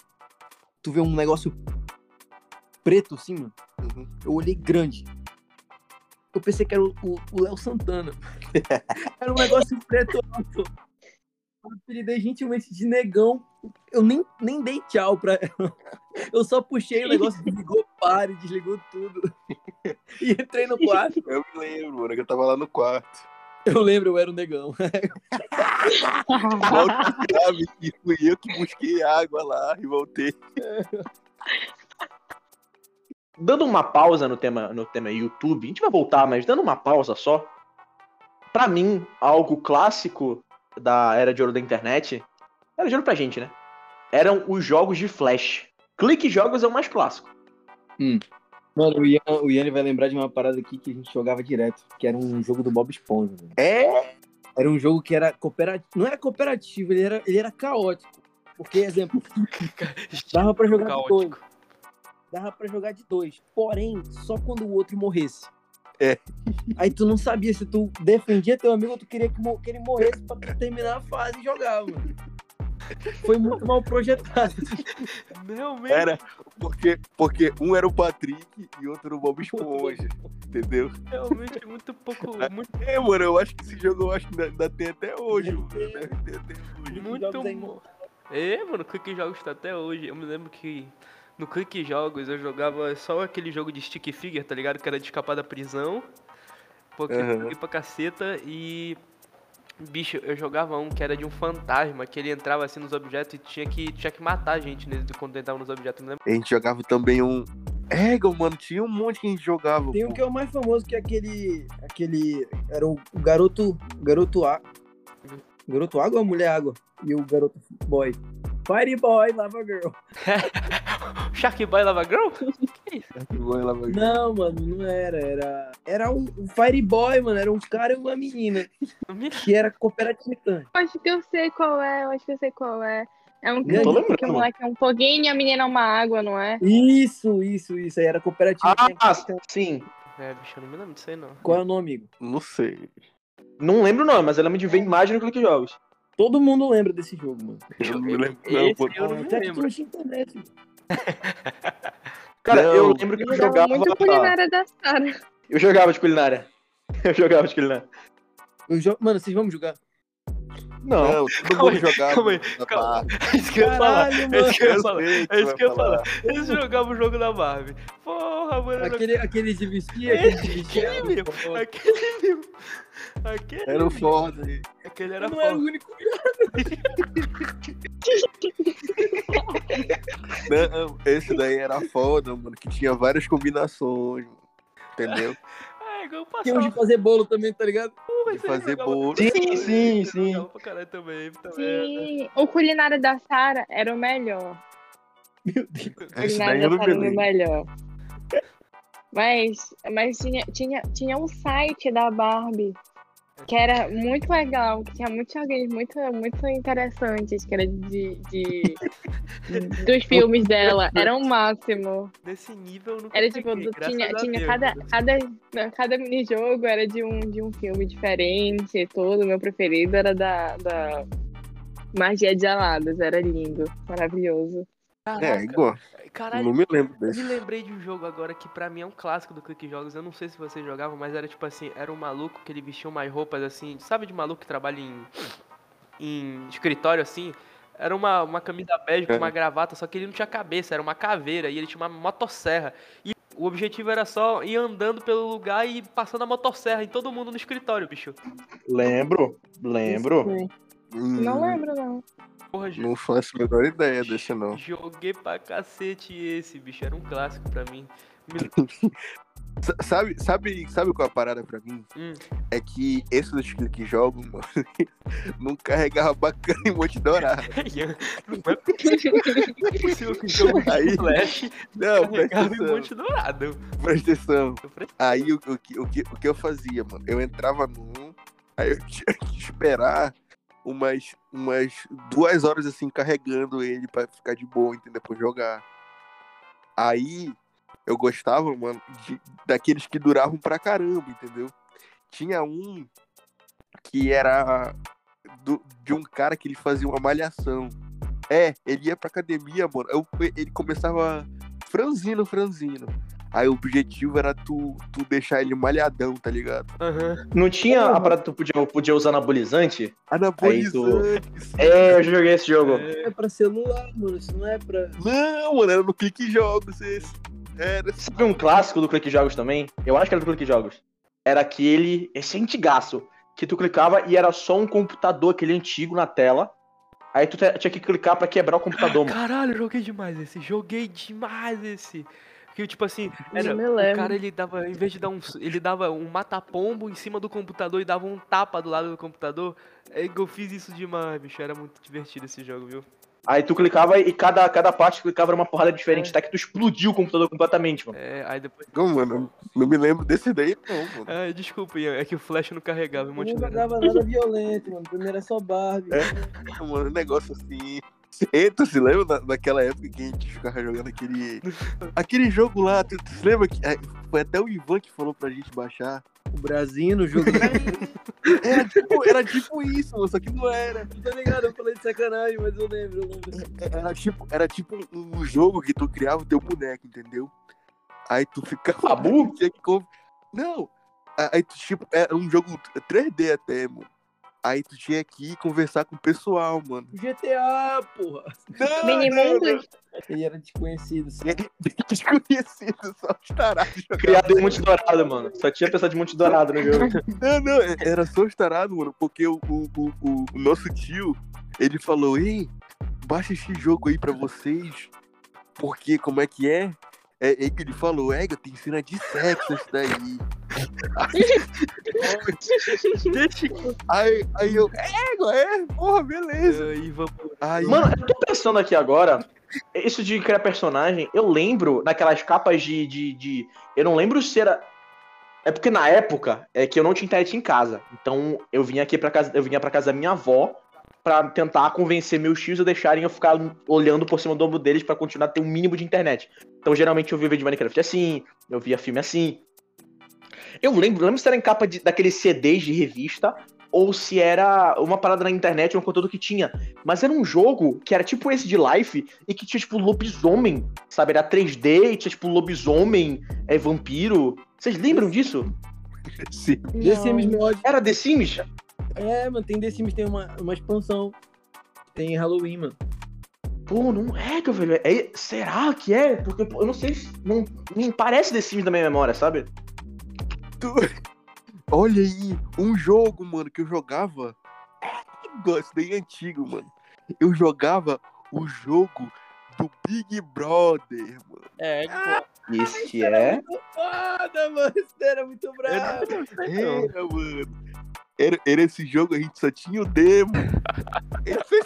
Tu vê um negócio preto assim, mano.
Uhum.
Eu olhei grande. Eu pensei que era o Léo Santana. <laughs> era um negócio preto alto. Eu apelidei gentilmente de negão. Eu nem, nem dei tchau pra ela. Eu só puxei o negócio, desligou pare, desligou tudo. E entrei no quarto.
Eu me lembro, mano, que eu tava lá no quarto.
Eu lembro, eu era o negão.
Sabe que fui eu que busquei água lá e voltei.
dando uma pausa no tema, no tema YouTube, a gente vai voltar, mas dando uma pausa só. Pra mim, algo clássico da era de ouro da internet, era de ouro pra gente, né? Eram os jogos de flash. Clique jogos é o mais clássico.
Mano, o Ian, o Ian vai lembrar de uma parada aqui que a gente jogava direto, que era um jogo do Bob Esponja.
É,
Era um jogo que era cooperativo. Não era cooperativo, ele era, ele era caótico. Porque, exemplo, <laughs> dava pra jogar de dois.
Caótico.
Dava pra jogar de dois. Porém, só quando o outro morresse.
É.
Aí tu não sabia se tu defendia teu amigo ou tu queria que, mo- que ele morresse pra tu terminar a fase e jogar, mano. Foi muito mal projetado.
Realmente.
era. Porque, porque um era o Patrick e outro era o Bob Esponja. Entendeu?
Realmente muito pouco. <laughs> Muito,
É, mano, eu acho que esse jogo eu acho que ainda, ainda tem até hoje, mano. Deve ter até hoje.
muito. É, mano, Clique Jogos tá até hoje. Eu me lembro que no Clique Jogos eu jogava só aquele jogo de stick figure, tá ligado? Que era de escapar da prisão. Porque
Aham.
eu joguei pra caceta e. Bicho, eu jogava um que era de um fantasma, que ele entrava assim nos objetos e tinha que, tinha que matar a gente nele quando entrava nos objetos. Lembro.
A gente jogava também um. É, mano, tinha um monte que a gente jogava.
Tem um
pô.
que é o mais famoso, que é aquele. aquele. Era o garoto. Garoto A. Garoto água ou mulher água? E o garoto boy. Fire boy, lava girl. <laughs>
Shark Boy Lava Girl?
Vai lá, vai.
Não, mano, não era. Era. Era um, um Fire boy, mano. Era um cara e uma menina.
Não me
Que era cooperativa.
Eu acho que eu sei qual é, eu acho que eu sei qual é. É um
Não
que
lembrando.
o moleque é um foguinho e a menina é uma água, não é?
Isso, isso, isso. Aí era cooperativa.
Ah, sim.
É, bicho, eu não me lembro disso aí não.
Qual é o nome, amigo?
Não sei.
Não lembro o nome, mas eu lembro de ver imagem no Clique Jogos.
Todo mundo lembra desse jogo, mano.
Eu não me lembro. Não, pô.
eu não me
Até que
lembro.
não tinha internet.
Cara,
Não.
eu lembro que
Eu
eu
jogava
jogava.
muito culinária da Sara.
Eu jogava de culinária. <laughs> Eu jogava de culinária.
Eu jo... Mano, vocês vão jogar?
Não.
Não, todo
Calma
mundo
aí,
jogava.
calma aí, calma. <laughs> É isso que eu ia falar. É isso que eu ia falar. É isso que eu ia
falar.
Eles jogavam o jogo da Barbie. Porra, mano. Era
Aquele, aquele de vestir, aquele de vestir.
aquele mesmo. Aquele mesmo. Aquele
Era o foda.
Aquele era
Não era o
foda.
único.
Não, esse daí era foda, mano, que tinha várias combinações, mano. Entendeu? <laughs>
É, igual
Tinha um de
passava.
fazer bolo também, tá ligado?
De fazer bolo.
Sim, sim, sim.
jogava pra caralho também. também.
Sim, o culinário da Sara era o melhor.
Meu Deus.
O
Esse
culinário da Sara era o melhor. Mas, mas tinha, tinha, tinha um site da Barbie que era muito legal, que tinha muitos joguinhos muito, muito interessantes, que era de, de <laughs> dos filmes dela. Era o máximo.
Nesse nível eu nunca
Era tipo,
peguei,
tinha, tinha
Deus,
cada,
mano.
cada, não, cada minijogo era de um, de um filme diferente e tudo. Meu preferido era da, da Magia de Aladas, era lindo, maravilhoso.
É,
Caraca,
igual.
caralho,
Não me lembro
Eu
desse.
me lembrei de um jogo agora que pra mim é um clássico do Clique Jogos. Eu não sei se vocês jogavam, mas era tipo assim, era um maluco que ele vestia umas roupas assim, sabe de maluco que trabalha em, em escritório assim? Era uma, uma camisa bege com
É.
uma gravata, só que ele não tinha cabeça, era uma caveira e ele tinha uma motosserra. E o objetivo era só ir andando pelo lugar e passando a motosserra em todo mundo no escritório, bicho.
Lembro, lembro.
Não
Hum,
lembro, não.
Porra, jo-
Não faço a menor ideia desse, não. <laughs>
joguei pra cacete esse, bicho. Era um clássico pra mim. <laughs>
Sabe, sabe, sabe qual é a parada pra mim?
Hum.
É que esses dos que jogam, mano, <laughs> não carregava bacana em Monte Dourado.
O jogo
Aí-
Flash
Não,
carregava em Monte Dourado.
presta atenção. Aí o, o, que- o, que, o que eu fazia, mano? Eu entrava num, aí eu tinha que esperar umas, umas duas horas assim carregando ele pra ficar de boa, entendeu? Pra jogar. Aí eu gostava, mano, de, daqueles que duravam pra caramba, entendeu? Tinha um que era do- de um cara que ele fazia uma malhação. É, ele ia pra academia, mano. Eu, ele começava franzino, franzino. Aí o objetivo era tu, tu deixar ele malhadão, tá ligado?
Aham.
Não tinha a parada que tu podia, podia usar anabolizante?
Anabolizante. sim.
É, eu joguei esse jogo.
É pra celular, mano. Isso não é pra.
Não, mano, era no Clique Jogos esse. Era.
Sabe um clássico do Clique Jogos também? Eu acho que era do Clique Jogos. Era aquele, esse antigaço, que tu clicava e era só um computador, aquele antigo na tela. Aí tu tinha que clicar pra quebrar o computador, mano.
Caralho, joguei demais esse. Joguei demais esse. Que tipo assim,
Não
era, o cara ele dava, em vez de dar um. Ele dava um mata-pombo em cima do computador e dava um tapa do lado do computador. É que eu fiz isso demais, bicho. Era muito divertido esse jogo, viu?
Aí tu clicava e cada, cada parte que clicava era uma porrada diferente, tá? Que tu explodiu o computador completamente, mano.
É, aí depois.
Não, mano, não me lembro desse daí, não, mano.
Ah, desculpa, Ian, é que o flash não carregava um
Eu
monte
não
de
jogava nada violento, mano. Primeiro era só Barbie.
Mano, um negócio assim. E tu se lembra da, daquela época que a gente ficava jogando aquele. aquele jogo lá? Tu, tu se lembra que. é, Foi até o Ivan que falou pra gente baixar.
O Brasil no jogo. <laughs>
Era tipo, era tipo isso, só que não era.
Tô ligado, eu falei de sacanagem, mas eu lembro, eu lembro.
Era tipo, era tipo um, um jogo que tu criava o teu boneco, entendeu? Aí tu ficava.
Babu? <laughs>
tinha que Não! Aí tu, tipo, era um jogo 3D até, mano. Aí tu tinha que ir conversar com o pessoal, mano.
GTA, porra.
Não,
Minimundos?
Ele era desconhecido, sabe? <laughs>
Desconhecido, só os tarados.
Criado em Monte Dourado, mano. Só tinha pessoa de Monte Dourado no jogo.
Não, não, era só os tarados, mano, porque o, o, o, o- nosso tio, ele falou, ei, baixa esse jogo aí pra vocês, porque como é que é? É, é que ele falou, é, tem cena de sexo isso daí. Aí, aí eu, é, é, porra, beleza.
Ah, Ivan,
Aí,
Mano, eu tô pensando aqui agora. Isso de criar personagem, eu lembro naquelas capas de, de, de- Eu não lembro se era. É porque na época é que eu não tinha internet em casa. Então eu vinha aqui para casa. Eu vinha pra casa da minha avó pra tentar convencer meus tios a deixarem eu ficar olhando por cima do ombro deles pra continuar a ter um mínimo de internet. Então geralmente eu via vídeo de Minecraft assim, eu via filme assim. Eu lembro, lembro se era em capa de, daqueles CDs de revista ou se era uma parada na internet, um conteúdo que tinha. Mas era um jogo que era tipo esse de Life e que tinha, tipo, lobisomem, sabe? Era 3D e tinha, tipo, lobisomem, é, vampiro. Vocês lembram disso? <laughs>
sim.
The Sims Mod.
Era The Sims?
É, mano, tem The Sims, tem uma, uma expansão. Tem Halloween, mano.
Pô, não é, que velho. É, será que é? Porque pô, eu não sei. se- Não, não parece The Sims da minha memória, sabe? <laughs>
Olha aí, um jogo, mano, que eu jogava. Isso daí é antigo, mano. Eu jogava o jogo do Big Brother, mano.
É, pô.
Esse é.
Foda, mano. Isso era muito bravo.
Era, mano. Era, era esse jogo, a gente só tinha o demo. <laughs> Esse-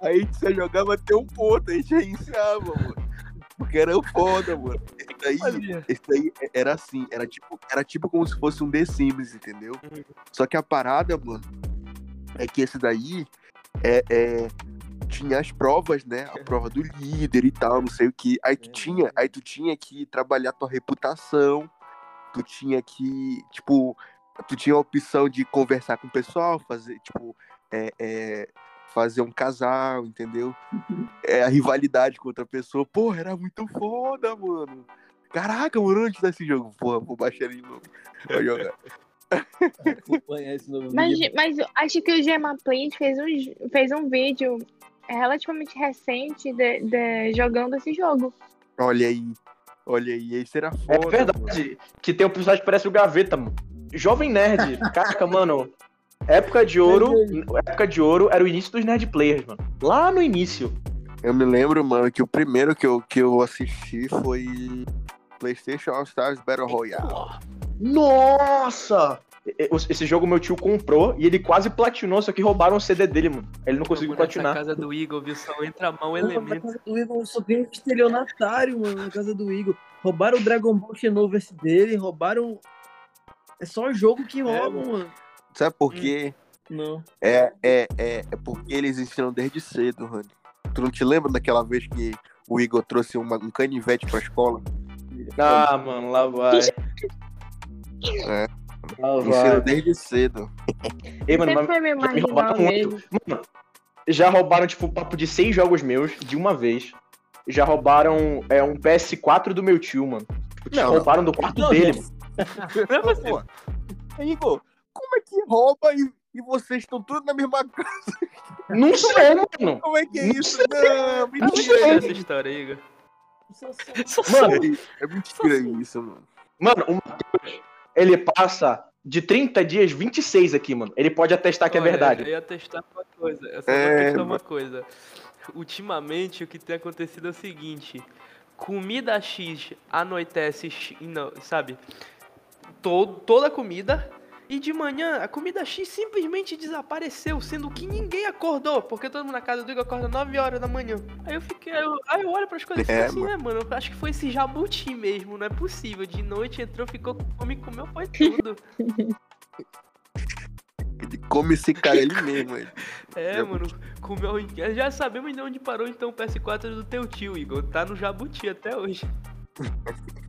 Aí <laughs> a gente só jogava até um ponto, a gente reiniciava, mano. Porque era foda, mano. <laughs> Esse daí, esse daí era assim, era tipo, era tipo como se fosse um The Sims, entendeu? Só que a parada, mano, é que esse daí é, é- tinha as provas, né? A prova do líder e tal, não sei o que. Aí tu tinha, aí tu tinha que trabalhar tua reputação. Tu tinha que, tipo, tu tinha a opção de conversar com o pessoal, fazer, tipo, é, é, fazer um casal, entendeu? É a rivalidade com outra pessoa. Porra, era muito foda, mano. Caraca, mano, antes desse jogo, porra, vou baixar ele de novo. Vou jogar.
Acompanhar esse novo
Mas, mas acho que o Gemma Plint fez um, fez um vídeo relativamente recente de, de- jogando esse jogo.
Olha aí. Olha aí, esse era foda.
É
mano.
verdade. Que tem um personagem que parece o Gaveta, mano. Jovem Nerd. Caraca, mano. Época de ouro. Época de ouro era o início dos Nerd Players, mano. Lá no início.
Eu me lembro, mano, que o primeiro que eu, que eu assisti foi PlayStation All Stars Battle Royale.
Nossa! Esse jogo meu tio comprou e ele quase platinou, só que roubaram o CD dele, mano. Ele não conseguiu platinar.
casa do Igor, viu? Só entra a mão
Mano, na
elemento.
casa do Igor só tem um estelionatário, mano, na casa do Igor. Roubaram o Dragon Ball Xenoverse dele, roubaram. É só jogo que roubam, mano.
Sabe por quê?
Não.
É, é, é, é porque eles ensinam desde cedo, mano. Tu não te lembra daquela vez que o Igor trouxe uma- um canivete pra escola?
Ah, mano, lá vai. <laughs>
É.
Lá
Ensina
vai.
desde cedo.
Ei, mano, mas
foi
já me roubaram
marginal
muito.
mesmo.
Mano, já roubaram, tipo, papo de seis jogos meus de uma vez. Já roubaram é, um PS4 do meu tio, mano. Tipo,
Não,
roubaram do quarto
Não,
dele,
não.
mano.
Não é possível.
Igor, como é que rouba e, e vocês estão todos na mesma casa?
Não sei, mano.
Como é que é
Não
isso? Não,
Não
mentira.
sei essa história, Igor.
Mano,
É mentira isso, mano.
mano, o Matheus, ele passa de 30 dias 26 aqui, mano. Ele pode atestar que é
Olha,
verdade.
Eu ia testar uma coisa. Eu só
É,
vou testar
mano.
uma coisa. ultimamente o que tem acontecido é o seguinte: comida X anoitece, X- não, sabe? Todo, toda a comida. E de manhã a comida X simplesmente desapareceu, sendo que ninguém acordou, porque todo mundo na casa do Igor acorda 9 horas da manhã. Aí eu fiquei, aí eu, aí eu olho pras coisas e fico
É,
assim,
mano.
né, mano? Eu acho que foi esse jabuti mesmo, não é possível. De noite entrou, ficou com fome, comeu, foi tudo.
Ele <laughs> come esse cara ele mesmo.
É, mano, comeu. Já sabemos de onde parou então o PS4 do teu tio, Igor. Tá no jabuti até hoje. <laughs>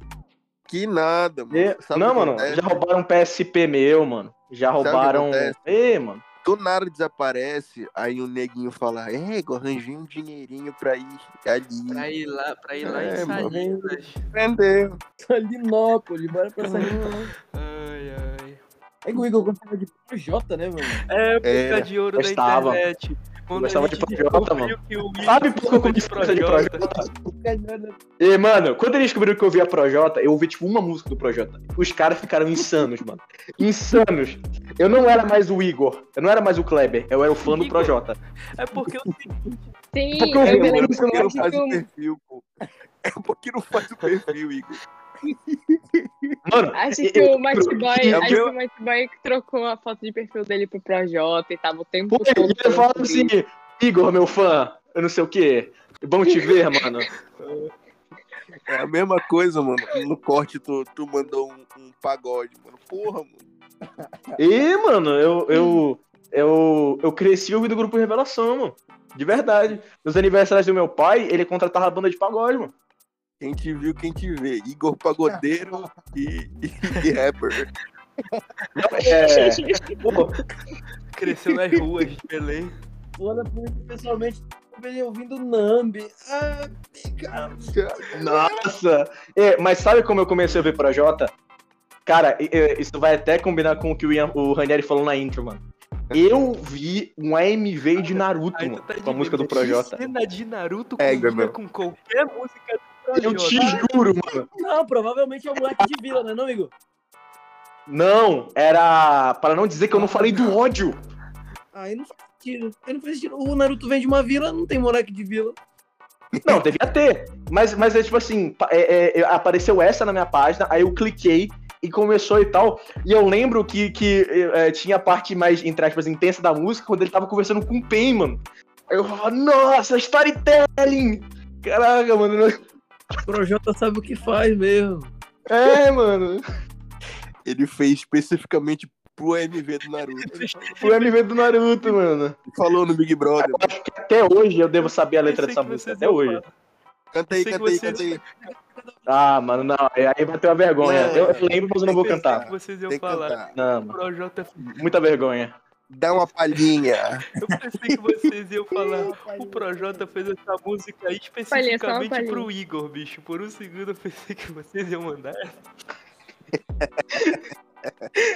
Que nada, mano.
E-
Sabe
não, mano,
acontece?
já roubaram um PSP meu, mano. Já roubaram. Ê, mano.
Do nada desaparece, aí o neguinho fala, é, eu arranjei um dinheirinho pra ir ali.
Pra ir lá, pra ir lá
É,
em. Salinas.
Entendeu?
Salinópolis, bora pra Salinópolis.
Ai, ai.
É que o Igor gostava de Projota, né, mano?
É, época
Era.
de ouro
Eu
da internet. Quando
gostava de Projota, mano.
que o Igor
Sabe por que eu comecei a gostar de Projota? E, mano, quando eles descobriram que eu ouvia Projota, eu ouvi, tipo, uma música do Projota. Os caras ficaram insanos, mano. Insanos. Eu não era mais o Igor, eu não era mais o Kleber, eu era o fã do
Igor.
Projota.
É porque eu
Sim,
Porque eu
eu
faz o
eu
perfil, pô. É porque não faz o perfil, Igor.
Mano,
Acho que
eu
o Matboy,
lembro
acho
que
o Matboy trocou a foto de perfil dele pro Projota e tava o tempo
Pô,
todo.
ele fala
falando
assim, Igor, meu fã, eu não sei o quê. Bom te ver, mano.
É a mesma coisa, mano. No corte tu, tu mandou um, um pagode, mano. Porra, mano.
E, mano, eu, eu, eu, eu cresci ouvindo o grupo Revelação, mano. De verdade. Nos aniversários do meu pai, ele contratava a banda de pagode, mano.
Quem te viu, quem te vê. Igor Pagodeiro e, e, e rapper.
É, pô,
cresceu nas ruas de Belém.
Olha pessoalmente, ele ouvindo Nambi. Ah, cara.
Nossa! É, mas sabe como eu comecei a ver Projota? Cara, e- e- isso vai até combinar com o que o, Ian, o Ranieri falou na intro, mano. Eu vi um AMV de Naruto, mano,
tá
com a música do. Projota.
Cena de Naruto
É,
com qualquer música do
Eu te juro, mano.
Não, provavelmente é o moleque de vila, né, não, Igor?
Não, era. Para não dizer que eu não falei do ódio.
Aí não faz sentido. Aí não faz sentido. O Naruto vem de uma vila, não tem moleque de vila.
Não, devia ter. Mas, mas é tipo assim, pa- é- é- apareceu essa na minha página, aí eu cliquei e começou e tal. E eu lembro que, que é, tinha a parte mais, entre aspas, intensa da música, quando ele tava conversando com o Pen, mano. Aí eu falava, nossa, storytelling! Caraca, mano.
O Projota sabe o que faz mesmo.
É, mano.
Ele fez especificamente pro MV do Naruto.
O MV do Naruto, mano.
Falou no Big Brother.
Eu acho que até hoje eu devo saber a letra dessa música. Até hoje.
falar.
Canta aí, canta aí, canta aí.
Ah, mano, não. Aí bateu a vergonha.
Não,
Eu, eu lembro, mas eu não vou cantar.
que vocês iam falar.
cantar.
Não, mano.
Projota
Muita vergonha.
Dá uma palhinha.
Eu pensei que vocês iam falar. O Projota fez essa música aí especificamente
palhinha.
pro Igor, bicho. Por um segundo eu pensei que vocês iam mandar.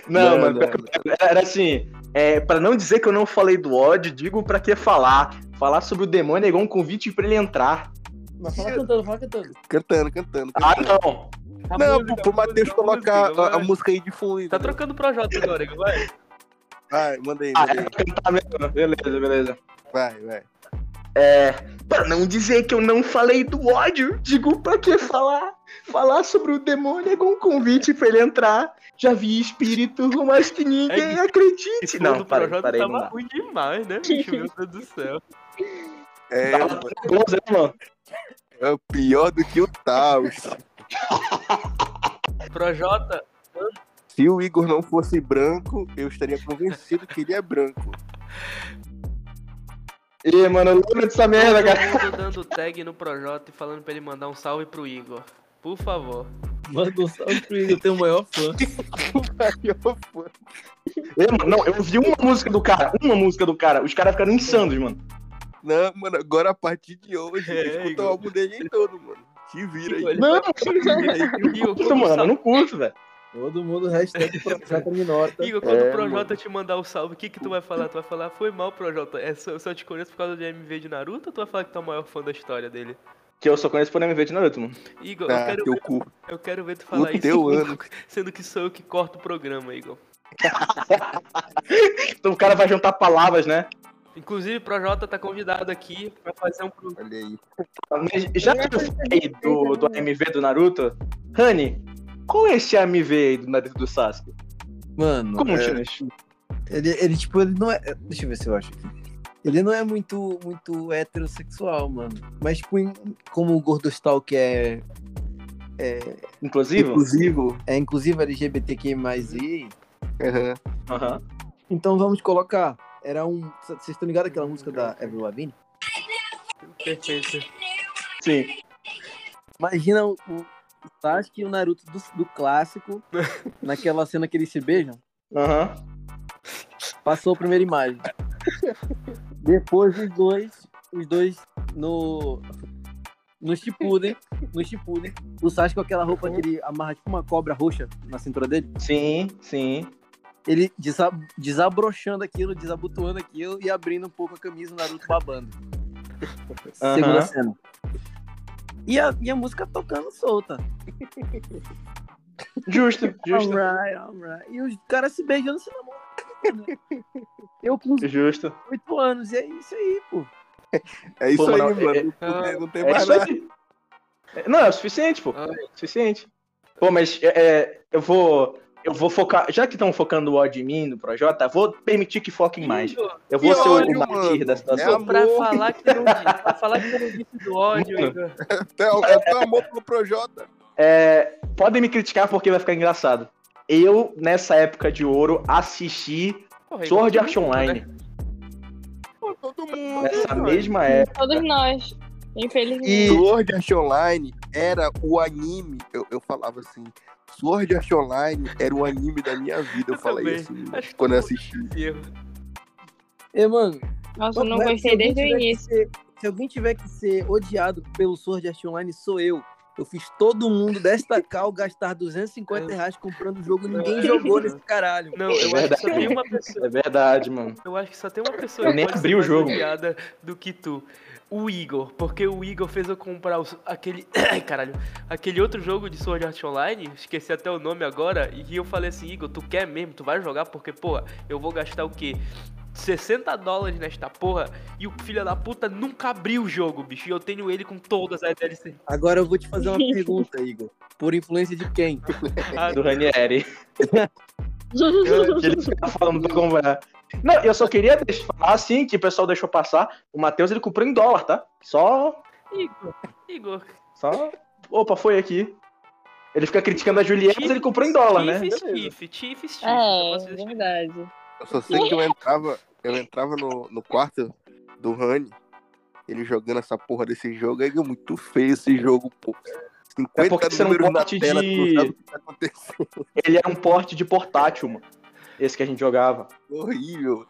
Não,
Não,
mano,
não,
era assim, é, pra não dizer que eu não falei do ódio, digo pra que falar. Falar sobre o demônio é igual um convite pra ele entrar.
Mas fala cantando, fala cantando.
Cantando, cantando.
Ah,
cantando.
não.
A
Não,
música,
pro, Matheus colocar a, música aí de fundo.
Tá trocando o Projota agora, Igor, vai.
Vai, manda aí,
Ah,
manda
é
aí.
pra cantar mesmo. Beleza, beleza.
Vai, vai.
É, pra não dizer que eu não falei do ódio, digo pra que falar? Falar sobre o demônio é um convite pra ele entrar. Já vi espírito, mas que ninguém
É,
acredite. Não,
do
parei, não
tava
dá.
ruim demais, né, bicho? Meu Deus do céu.
É,
né, mano?
é pior do que o Taos.
Projota,
Se o Igor não fosse branco, eu estaria convencido que ele é branco.
Ih, mano, lembra dessa merda,
todo
cara.
mundo dando tag no Projota e falando pra ele mandar um salve pro Igor. Por favor.
Manda um salve pro Igor, teu maior fã. <laughs>
Eu, mano, não, eu vi uma música do cara, uma música do cara. Os caras ficaram insanos, mano.
Não, mano, agora a partir de hoje,
É,
escuta o álbum dele em todo, mano. Te vira aí.
Não, <laughs> eu
sal-
não curto, velho.
Todo mundo, hashtag Projota me nota.
Igor, quando
É,
o Projota te mandar o salve, o que que tu vai falar? Tu vai falar, foi mal, Projota. É só, eu só te conheço por causa de MV de Naruto ou tu vai falar que tu é o maior fã da história dele?
Que eu só conheço por MV de Naruto, mano.
Igor, eu
Ah,
quero,
teu
ver,
cu.
eu quero ver tu falar
O
isso,
teu ano. <laughs>
sendo que sou eu que corto o programa, Igor. <laughs>
Então o cara vai juntar palavras, né?
Inclusive, o Projota tá convidado aqui pra fazer um pro-
Olha aí.
Já que eu falei do, do AMV do Naruto, Rani, qual é esse AMV aí do Naruto do Sasuke?
Mano,
Como,
É.
Ele, ele, tipo, ele não é. Deixa eu ver se eu acho aqui. Ele não é muito, muito heterossexual, mano. Mas, tipo, em- como o Gordostalk é,
Inclusive?
Inclusivo.
é inclusive LGBTQ+, I,
Aham.
Aham.
então vamos colocar. Era um. Vocês estão ligados àquela música da Avril Lavigne?
Perfeito.
Sim.
Imagina o Sasuke e o Naruto do, do clássico, <laughs> naquela cena que eles se beijam.
Aham.
Passou a primeira imagem. Depois os dois, os dois no no Shippuden, no Shippuden, o Sasuke com aquela roupa que ele amarra tipo uma cobra roxa na cintura dele,
Sim, sim.
ele desa desabrochando aquilo, desabotoando aquilo e abrindo um pouco a camisa, o Naruto babando.
Aham.
Segunda cena. E a, e a música tocando solta. <laughs>
Justo, justo.
Alright, alright. E os caras se beijando se namorando. Eu com
Justo.
8 anos, e é isso aí, pô.
É isso
Pô,
aí,
mano,
mano.
é-
Não tem- não tem
É
mais nada.
aí. É, Não, é o suficiente, pô.
Ah.
É o suficiente. Pô, mas é, é, eu vou. Eu vou focar. Já que estão focando o ódio em mim no Projota, vou permitir que foquem mais. Eu vou
Que
ser o-
ódio,
o martir da situação.
É
pra falar que não disse, pra falar que eu não disse do ódio,
Mano.
Igor.
Eu tenho amor pro Projota.
É, podem me criticar porque vai ficar engraçado. Eu, nessa época de ouro, assisti
Porra,
Sword Art
mundo,
Online.
né?
Pô, Todo mundo.
Nessa
mano.
mesma época.
Todos nós. Infelizmente.
E-
Sword Art Online era o anime. Eu, eu falava assim. Sword Art Online era o anime da minha vida. Eu,
Eu
falei
também.
assim.
Acho que
Quando eu assisti.
E, mano,
Nossa, eu não
se
gostei desde o início.
ser- se alguém tiver que ser odiado pelo Sword Art Online, sou eu. Eu fiz todo mundo desta <laughs> cal gastar 250 reais comprando o jogo e ninguém jogou nesse caralho.
Não, eu acho que só tem uma pessoa.
É verdade, mano.
Eu acho que só tem uma pessoa
Eu
que
nem
pode
abri
ser
o
mais
jogo.
odiada do que tu. O Igor, porque o Igor fez eu comprar os- aquele. <coughs> Ai, caralho. Aquele outro jogo de Sword Art Online, esqueci até o nome agora, e eu falei assim, Igor, tu quer mesmo? Tu vai jogar? Porque, pô, eu vou gastar o quê? 60 dólares nesta porra e o filho da puta nunca abriu o jogo, bicho. E eu tenho ele com todas as DLC.
Agora eu vou te fazer uma <laughs> pergunta, Igor. Por influência de quem?
Ah, <laughs>
Do Ranieri. <laughs> Ele fica falando pra comprar. Não, eu só queria deixar, falar assim que o pessoal deixou passar. O Matheus ele comprou em dólar, tá? Só.
Igor, Igor.
Só. Opa, foi aqui. Ele fica criticando a Juliette, mas ele comprou em dólar, né?
Chief, Chief. só
É,
dizer
verdade.
Eu só sei que eu <laughs> entrava, eu entrava no, no quarto do Rani, ele jogando essa porra desse jogo, aí é muito feio esse jogo, pô. 50
É porque você não
números na
pode
tela,
de-
sabe o que tá acontecendo.
Ele era um porte de portátil, mano. Esse que a gente jogava.
Horrível.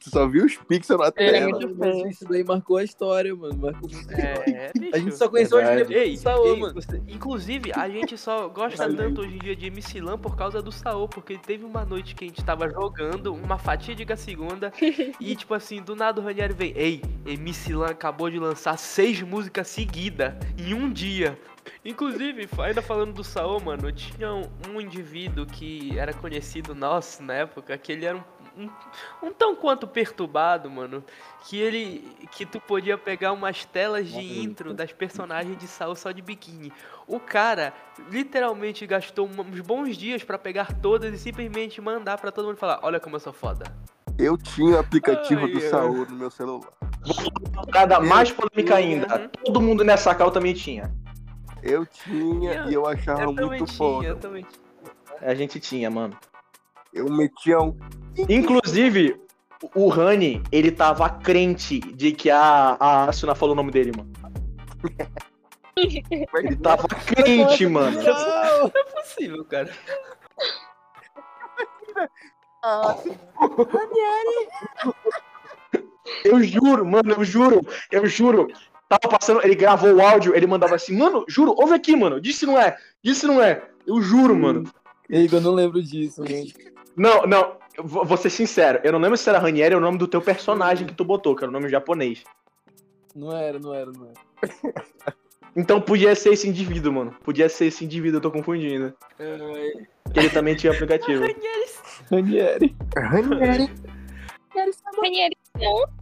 Tu só viu os pixels na
Era
tela.
muito
Mas
feio.
isso daí marcou a história, mano. Marcou muito.
É, bicho.
A gente só conheceu a
Verdade.
Julia
Ei,
do Saô,
ei,
mano.
você- inclusive, a gente só gosta tanto hoje em dia de MC Lan por causa do Saô, porque teve uma noite que a gente tava jogando uma fatídica segunda <laughs> e, tipo assim, do nada o Ranieri vem, ei, MC Lan acabou de lançar seis músicas seguidas em um dia. Inclusive, ainda falando do Saô, mano, tinha um, um indivíduo que era conhecido nosso na época, que ele era um, um, um tão quanto perturbado, mano, que ele. que tu podia pegar umas telas de intro das personagens de Saul só de biquíni. O cara literalmente gastou uns bons dias pra pegar todas e simplesmente mandar pra todo mundo falar: Olha como eu sou foda.
Eu tinha o aplicativo
Ai,
do
ai.
Saúl no meu celular.
Nada mais polêmica
Uhum.
ainda. Todo mundo nessa cal também tinha.
Eu tinha e eu achava
Eu também
muito
tinha,
foda.
eu também tinha.
A gente tinha, mano.
Eu metia um.
Inclusive, o Rani, ele tava crente de que a, a Asuna falou o nome dele, mano. Ele tava crente, mano.
Não!
Não é possível, cara.
Eu juro, mano, eu juro, eu juro. Tava passando, ele gravou o áudio, ele mandava assim, mano, juro, ouve aqui, mano. Disse não é, disse não é. Eu juro, mano.
Igor, eu não lembro disso, mano.
Não, não, vou vou ser sincero, eu não lembro se era Ranieri ou o nome do teu personagem que tu botou, que era o nome japonês.
Não era, não era, não era.
Então podia ser esse indivíduo, mano. Podia ser esse indivíduo, eu tô confundindo. Que ele também tinha aplicativo.
Ranieri.
Ranieri.
Ranieri, não.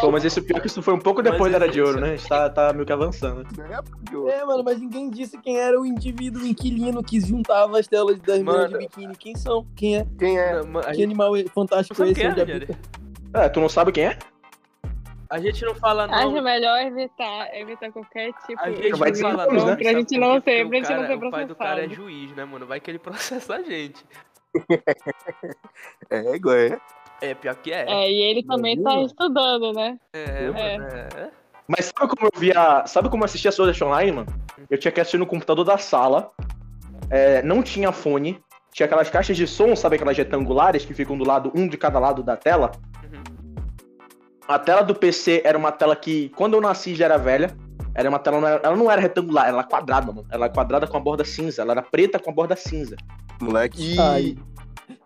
Pô, mas esse pior que isso foi um pouco
Mas
depois da Era de Ouro, né? A gente tá, tá meio que avançando.
Na época de ouro.
É, mano, mas ninguém disse quem era o indivíduo inquilino que juntava as telas das
Mano.
de biquíni. Quem são? Quem é?
Quem é?
Não,
Que
gente,
animal é- fantástico é
quem
esse?
é,
onde?
É, tu não sabe quem é?
A gente não fala
Acho
nome.
melhor evitar, evitar qualquer tipo
A
de
gente
Vai
não
dizer
fala
nomes,
nome.
né?
pra
sabe
gente não ser, pra gente não ser
O pai do cara é
processado.
juiz, né, mano? Vai que ele processa a gente. <laughs>
É, igual é.
É, pior que é.
É, e ele também tá estudando, né?
É,
É.
mano. É.
Mas sabe como eu via. Sabe como eu assistia Sword Art Online, mano? Eu tinha que assistir no computador da sala. é, não tinha fone. Tinha aquelas caixas de som, sabe aquelas retangulares que ficam do lado, um de cada lado da tela?
Uhum.
A tela do PC era uma tela que, quando eu nasci, já era velha. Era uma tela, não era- ela não era retangular, ela era quadrada, mano. Ela era quadrada com a borda cinza. Ela era preta com a borda cinza.
Moleque.
E.
Ai.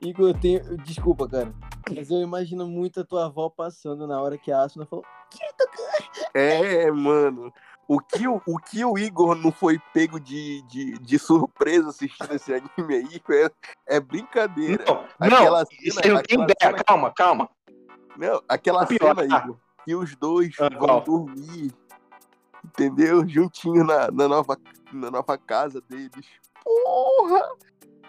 Igor, eu tenho. Desculpa, cara. Mas eu imagino muito a tua avó passando na hora que a Asuna falou.
É, mano. O que o, o que o Igor não foi pego de, de, de surpresa assistindo esse anime aí é, é brincadeira.
Não,
Aquela
não,
cena-
isso aí não tem
aquela
ideia.
cena-
Calma, calma.
Não, aquela
Pior,
cena,
tá.
Igor, que os dois
Ah,
vão
qual?
dormir, entendeu? Juntinho na, na, nova, na nova casa deles. Porra!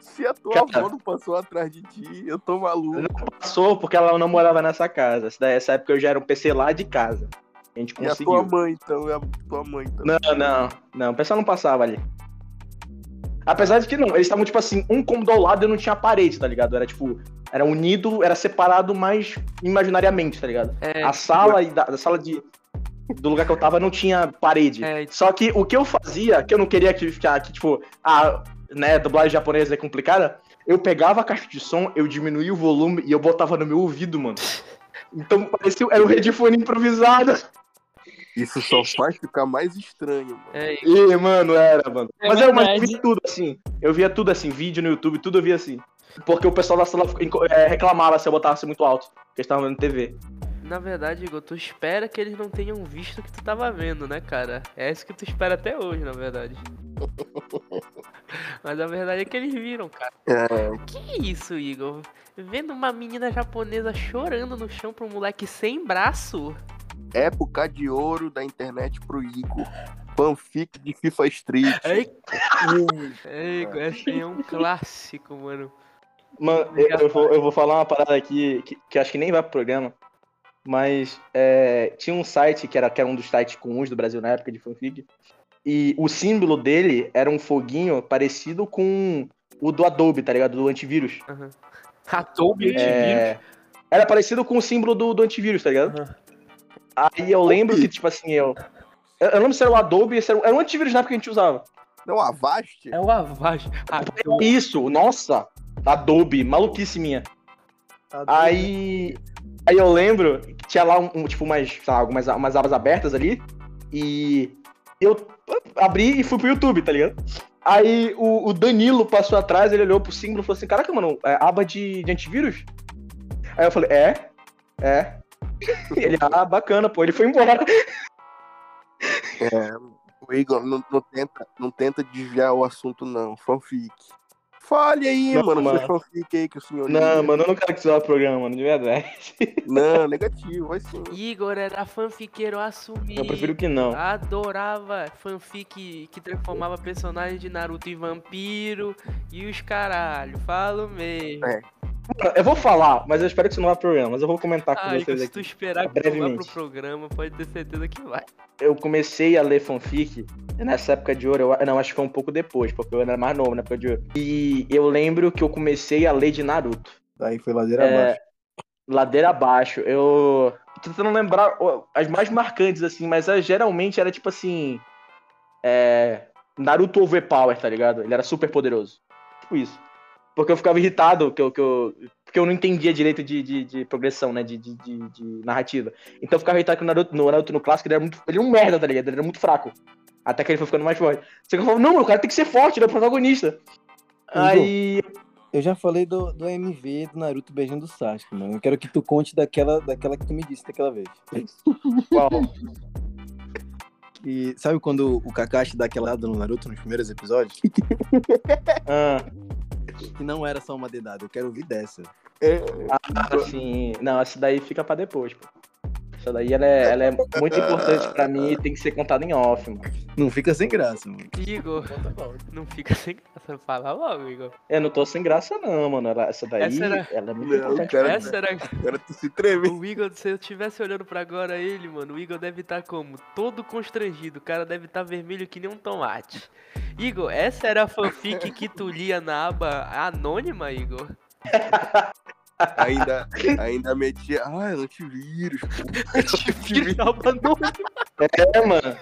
Se a tua
Cara.
avó não passou atrás de ti, eu tô maluco.
Não passou porque ela não morava nessa casa. Essa, daí- essa época eu já era um PC lá de casa. A gente
E a
conseguiu.
tua mãe, então, e a tua mãe também.
Não, não, não. O pessoal não passava ali. Apesar de que não, eles estavam, tipo assim, um cômodo ao lado e não tinha parede, tá ligado? Era tipo, era unido, era separado, mas imaginariamente, tá ligado?
É,
A sala e da, da sala de. Do lugar que eu tava não tinha parede.
É.
Só que o que eu fazia, que eu não queria que ficar que, tipo, a né, dublagem japonesa é complicada, eu pegava a caixa de som, eu diminuía o volume e eu botava no meu ouvido, mano. Então parecia era um headphone improvisado.
Isso só faz ficar mais estranho, mano.
é,
E, mano, era, mano.
É
mas eu, mas eu
verdade.
via tudo assim. Eu via tudo assim, vídeo no YouTube, tudo eu via assim. Porque o pessoal da sala é, reclamava se eu botasse muito alto, porque eles estavam vendo TV.
Na verdade, Igor, tu espera que eles não tenham visto o que tu tava vendo, né, cara? É isso que tu espera até hoje, na verdade. <laughs> Mas a verdade é que eles viram, cara.
É,
Que isso, Igor? Vendo uma menina japonesa chorando no chão pra um moleque sem braço?
época de ouro da internet pro Igor. Fanfic de FIFA Street.
Ei, é, Igor, esse aí é um clássico, mano.
Mano, eu, eu vou, eu vou falar uma parada aqui que, que acho que nem vai pro programa. Mas é, tinha um site que era, que era um dos sites comuns do Brasil na época de fanfic. E o símbolo dele era um foguinho parecido com o do Adobe, tá ligado? Do antivírus.
Adobe antivírus.
É, era parecido com o símbolo do, do antivírus, tá ligado? Aí eu lembro que, tipo assim, eu. Eu não lembro se era o Adobe, se era, era um antivírus na época que a gente usava.
Não, Avast?
É o Avast. Adobe.
Isso, nossa! Adobe, maluquice minha. Aí. Aí eu lembro que tinha lá um, um, tipo umas, sei lá, algumas umas abas abertas ali. E eu abri e fui pro YouTube, tá ligado? Aí o, o Danilo passou atrás, ele olhou pro símbolo e falou assim: Caraca, mano, é aba de, de antivírus? Aí eu falei: É, é. <laughs> Ele, ah, bacana, pô. Ele foi embora.
O Igor não, não tenta, não tenta desviar o assunto, não. Fanfic. Fale aí,
Não,
mano,
mano.
fanfic aí que o senhor.
Não, mano, eu não quero que você vá pro programa, mano, de verdade. <laughs>
Não, negativo, vai sim.
Igor era fanfiqueiro assumido.
Eu prefiro que não.
Adorava fanfic que transformava personagens de Naruto em vampiro e os caralho. Falo mesmo.
É.
Eu vou falar, mas eu espero que você não vá pro programa, mas eu vou comentar com
Ah, Igor,
vocês
se
aqui.
tu esperar que tu vá pro
brevemente.
programa, pode ter certeza que vai.
eu comecei a ler fanfic nessa época de ouro. Eu, não, acho que foi um pouco depois, porque eu era mais novo na época de ouro. E eu lembro que eu comecei a ler de Naruto.
Aí foi ladeira
É,
abaixo.
ladeira abaixo. Eu. Tô tentando lembrar as mais marcantes, assim, mas eh, geralmente era tipo assim. É. Naruto Overpower, tá ligado? Ele era super poderoso. Tipo isso. Porque eu ficava irritado, que eu, que eu, porque eu não entendia direito de, de, de progressão, né? De, de, de, narrativa. Então eu ficava irritado que o Naruto, no Naruto no clássico ele era muito. Ele era um merda, tá ligado? Ele era muito fraco. Até que ele foi ficando mais forte. Só que eu falava, não, o cara tem que ser forte, ele é o protagonista. Aí.
Eu já falei do, do MV do Naruto beijando o Sasuke, mano. Eu quero que tu conte daquela, daquela que tu me disse daquela vez.
Qual?
E sabe quando o Kakashi dá aquela no Naruto nos primeiros episódios?
Ah, <laughs>
Que não era só uma dedada, eu quero ouvir dessa.
assim. Não, essa daí fica pra depois, pô. Essa daí ela é, ela é muito importante pra mim e tem que ser contada em off, mano.
Não fica sem graça, mano.
Igor, não fica sem graça. Fala logo, Igor.
Eu não tô sem graça, não, mano. Ela- essa daí,
Essa era-
ela é muito
Não,
importante.
cara,
Essa era.
Agora tu se treme.
O Igor, se eu estivesse olhando pra agora ele, mano, o Igor deve estar como? Todo constrangido. O cara deve estar vermelho que nem um tomate. Igor, essa era a fanfic que tu lia na aba anônima, Igor? <laughs>
Ainda, ainda metia. Ah, é antivírus.
Que aba anônima.
É, mano.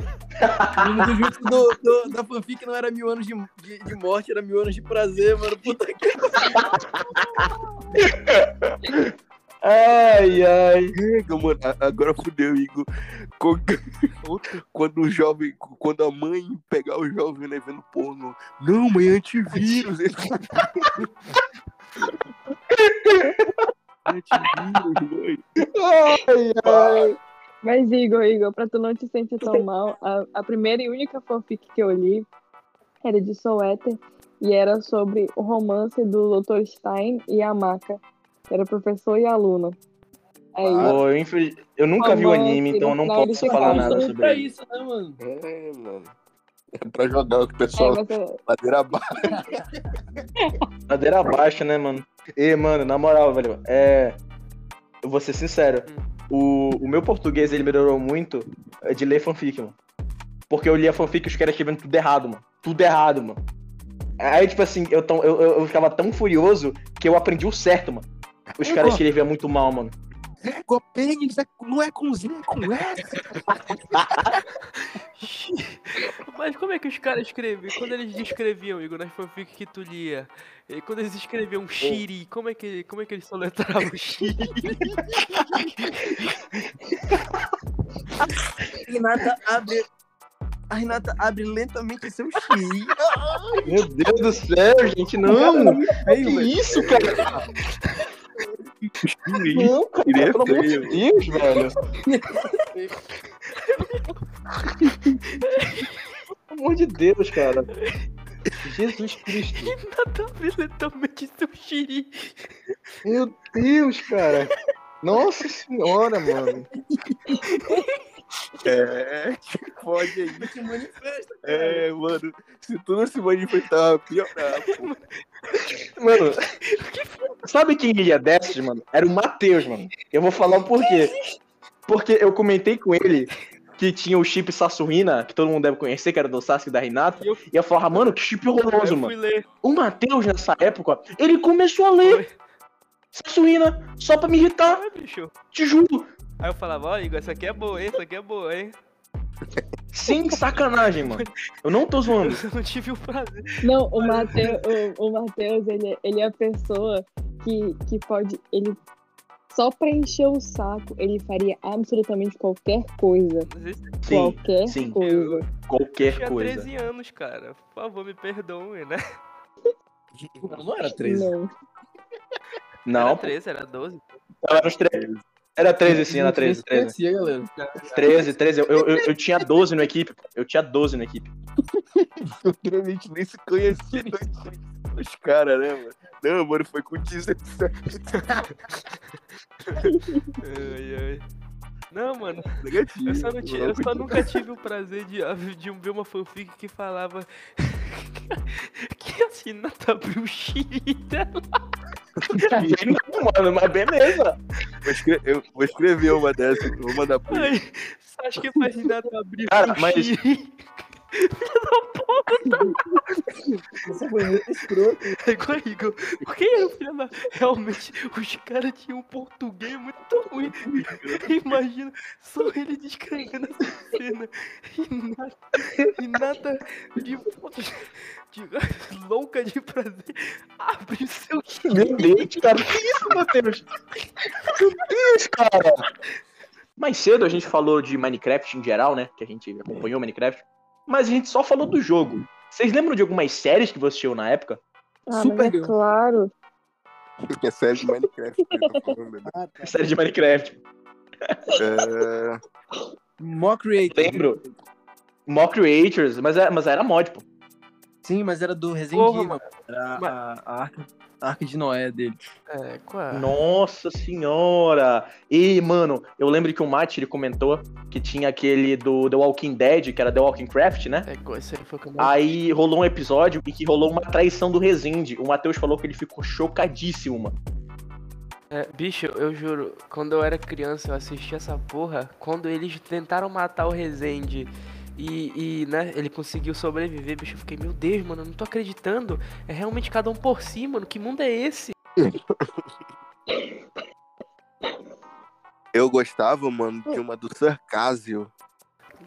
O nome do junto do, do- da fanfic não era mil anos de, de, de morte, era mil anos de prazer, mano. Puta que <laughs>
Ai, ai.
Mano. Agora fudeu, Igor. Quando o jovem. Quando a mãe pegar o jovem né, vendo porno. Não, mãe, é antivírus. <laughs>
Ai, ai.
Mas, Igor, Igor, pra tu não te sentir tão mal, a, a primeira e única fanfic que eu li era de Soeter e era sobre o romance do Dr. Stein e a Maca, era professor e aluno. Aí,
Pô, eu, infeliz- eu nunca vi o anime, então eu não posso falar nada sobre
pra
ele.
isso, né, mano?
É, mano. É <laughs> pra jogar o pessoal
é-
ladeira abaixo.
Ladeira <laughs> abaixo, né, mano? E, mano, na moral, velho, é. Eu vou ser sincero. O, o meu português, ele melhorou muito de ler fanfic, mano. Porque eu lia fanfic e os caras escrevendo tudo errado, mano. Tudo errado, mano. Aí, tipo assim, eu, tão, eu, eu, eu ficava tão furioso que eu aprendi o certo, mano. Os caras escreviam muito mal, mano.
É- não é com Z, é com S. <laughs>
Mas como é que os caras escrevem? Quando eles descreviam, Igor, nas fanfic que tu lia, e quando eles escreviam Shiri, como é que, como é que eles soletravam Shiri? <laughs>
Renata abre. A Renata abre lentamente seu xiri.
Meu Deus do céu, gente, não! Que
velho.
isso, cara? Não, cara,
Ele é
pelo amor de. Deus, velho. Pelo amor de Deus, cara. Jesus Cristo.
Nada a ver seu Shiri.
Meu Deus, cara. Nossa senhora, mano.
É, pode aí.
Se manifesta, cara.
É, mano. Se tu não se manifestar, piorar, pô.
Mano, sabe quem lia dessas, mano? Era o Matheus, mano. Eu vou falar o porquê. Porque eu comentei com ele que tinha o chip Sassuhina, que todo mundo deve conhecer, que era do Sasuke e da Renata.
E eu-
E eu falava, mano, que chip horroroso, mano.
ler.
O Matheus, nessa época, ele começou a ler
Foi.
Sassuhina só pra me irritar, te juro.
Aí eu falava, ó, Igor, essa aqui é boa, hein? Essa aqui é boa, hein?
Sem sacanagem, mano. Eu não tô zoando.
Eu não tive o prazer.
Não, o Matheus, o, o Mateus, ele, ele é a pessoa que, que pode. Ele só pra encher o saco, ele faria absolutamente qualquer coisa.
Sim,
qualquer
sim.
coisa.
Eu
qualquer
tinha
coisa.
13 anos, cara. Por favor, me perdoe, né?
Não, não era 13.
Não.
Era
Não,
13, era 12.
era uns 13. Era 13 sim, era 13, 13.
Conhecia, galera.
13, 13. Eu, eu, eu tinha 12 na equipe. Eu tinha 12 na equipe. <laughs>
Futuramente nem se conhecia. Os caras, né, mano? Não, mano, foi com 17. <laughs>
Ai, ai. Não, mano,
Negativo.
eu só, não ti- eu só nunca tive o prazer de, de ver uma fanfic que falava <laughs> que a Sinata abriu o xiri dela.
Não, mano, mas beleza.
Vou, escre- eu vou escrever uma dessas, vou mandar pro
acho que a Sinata abriu
Cara,
o
mas-
xiri.
Você foi muito escroto.
É <laughs> igual Igor. Quem era o filho da... Realmente, os caras tinham um português muito ruim. Imagina só ele descrevendo essa cena. E nada, e nada de, de louca de prazer. Abre o seu
Meu Deus, cara. Que isso, Matheus? Meu Deus, cara. Mais cedo a gente falou de Minecraft em geral, né? Que a gente acompanhou Minecraft. Mas a gente só falou do jogo. Vocês lembram de algumas séries que você assistiu na época?
Ah,
Super
é claro.
que é série de Minecraft. falando, né? <laughs>
Ah, tá.
Série de Minecraft.
É,
Mock Creator.
Lembro. Mock Creators, mas era, mas era mod, pô.
Sim, mas era do Resident
Porra,
Evil. Era a, a arca, a arca de Noé dele.
É, qual é?
Nossa senhora! E, mano, eu lembro que o Mate ele comentou que tinha aquele do The Walking Dead, que era The Walking Craft, né?
É, esse aí foi o que eu mais-
Aí rolou um episódio e que rolou uma traição do Resende. O Matheus falou que ele ficou chocadíssimo, mano.
É, bicho, eu juro, quando eu era criança eu assisti essa porra, quando eles tentaram matar o Rezende e, e, né, ele conseguiu sobreviver, bicho, eu fiquei, meu Deus, mano, eu não tô acreditando. É realmente cada um por si, mano, que mundo é esse?
Eu gostava, mano, de uma do Sarcásio.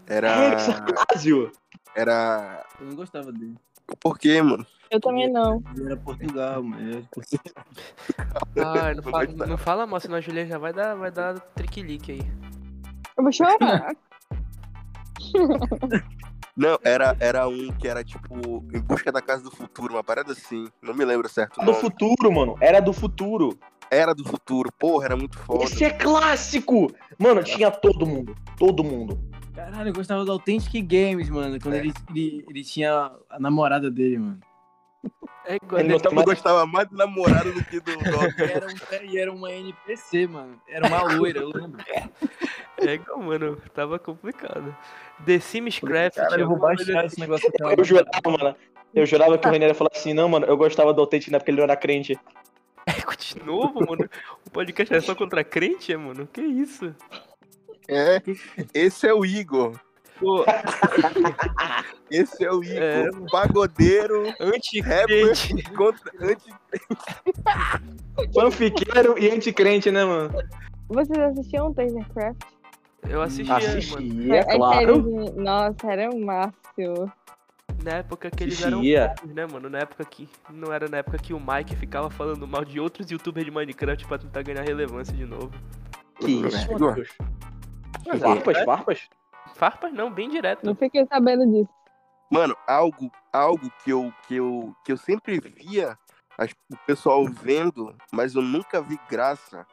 É,
Era. <laughs>
Sarcásio!
Era.
Eu não gostava dele.
Por quê, mano?
Eu também não.
Ele era Portugal, Portugal.
Ai, não, fala, não fala mal, senão a Julia já vai dar, vai dar triquilique aí.
Eu vou chorar. <laughs>
Não, era, era um que era tipo Em Busca da Casa do Futuro, uma parada assim. Não me lembro certo.
Do
nome.
futuro, mano. Era do futuro.
Era do futuro. Porra, era muito foda.
Esse é clássico! Mano, tinha todo mundo. Todo mundo.
Caralho, eu gostava do Authentic Games, mano. Quando
É.
ele, ele, ele tinha a namorada dele, mano.
É igual,
Ele tá
Eu gostava mais do namorado do que do. <laughs> do...
E era, um, e era uma NPC, mano. Era uma loira, eu lembro. <laughs>
é igual, mano, tava complicado. The Sims Craft.
Caralho, eu vou baixar esse negócio aqui.
Eu jurava, mano. Eu jurava que o René ia falar assim, não, mano, eu gostava do Authentic na época ele não era crente. <laughs>
De novo, mano. O podcast é só contra crente, é, mano? Que isso?
É, esse é o Igor.
Pô, <laughs>
Esse é o Igor.
É.
Pagodeiro,
anti-crente.
contra, anti...
Fanfiqueiro e anticrente, né, mano?
Vocês assistiam Tasercraft?
Eu assistia, mano.
Assistia,
A
claro.
sériezinha- Nossa, era o máximo.
Na época que eles eram
Assistia.
poucos, né, mano? Na época que. Não era na época que o Mike ficava falando mal de outros youtubers de Minecraft pra tentar ganhar relevância de novo.
Que isso,
Igor.
Matheus? Farpas, farpas?
Farpas não, bem direto.
Não fiquei sabendo disso.
Mano, algo, algo que eu, que eu, que eu sempre via as- o pessoal vendo, mas eu nunca vi graça.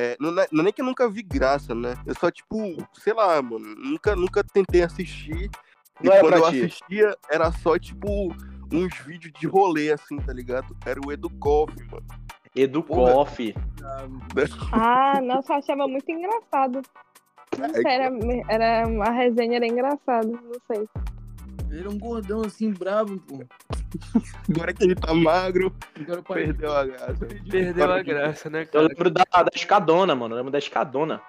É, não, é, não é nem que eu nunca vi graça, né? Eu só, tipo, sei lá, mano, nunca, nunca tentei assistir.
Não
e
era
quando eu
ti.
assistia, era só, tipo, uns vídeos de rolê, assim, tá ligado? Era o Edu Coffee, mano.
Educoff. <laughs>
Ah, nossa, eu achava muito engraçado. Não sei, era, era, a resenha era engraçada, não sei.
Ele era um gordão assim, brabo, pô.
Agora que ele tá magro,
Agora
perdeu a graça.
Perdeu a graça, né,
Eu
cara?
lembro da, da escadona, mano. Eu lembro da escadona.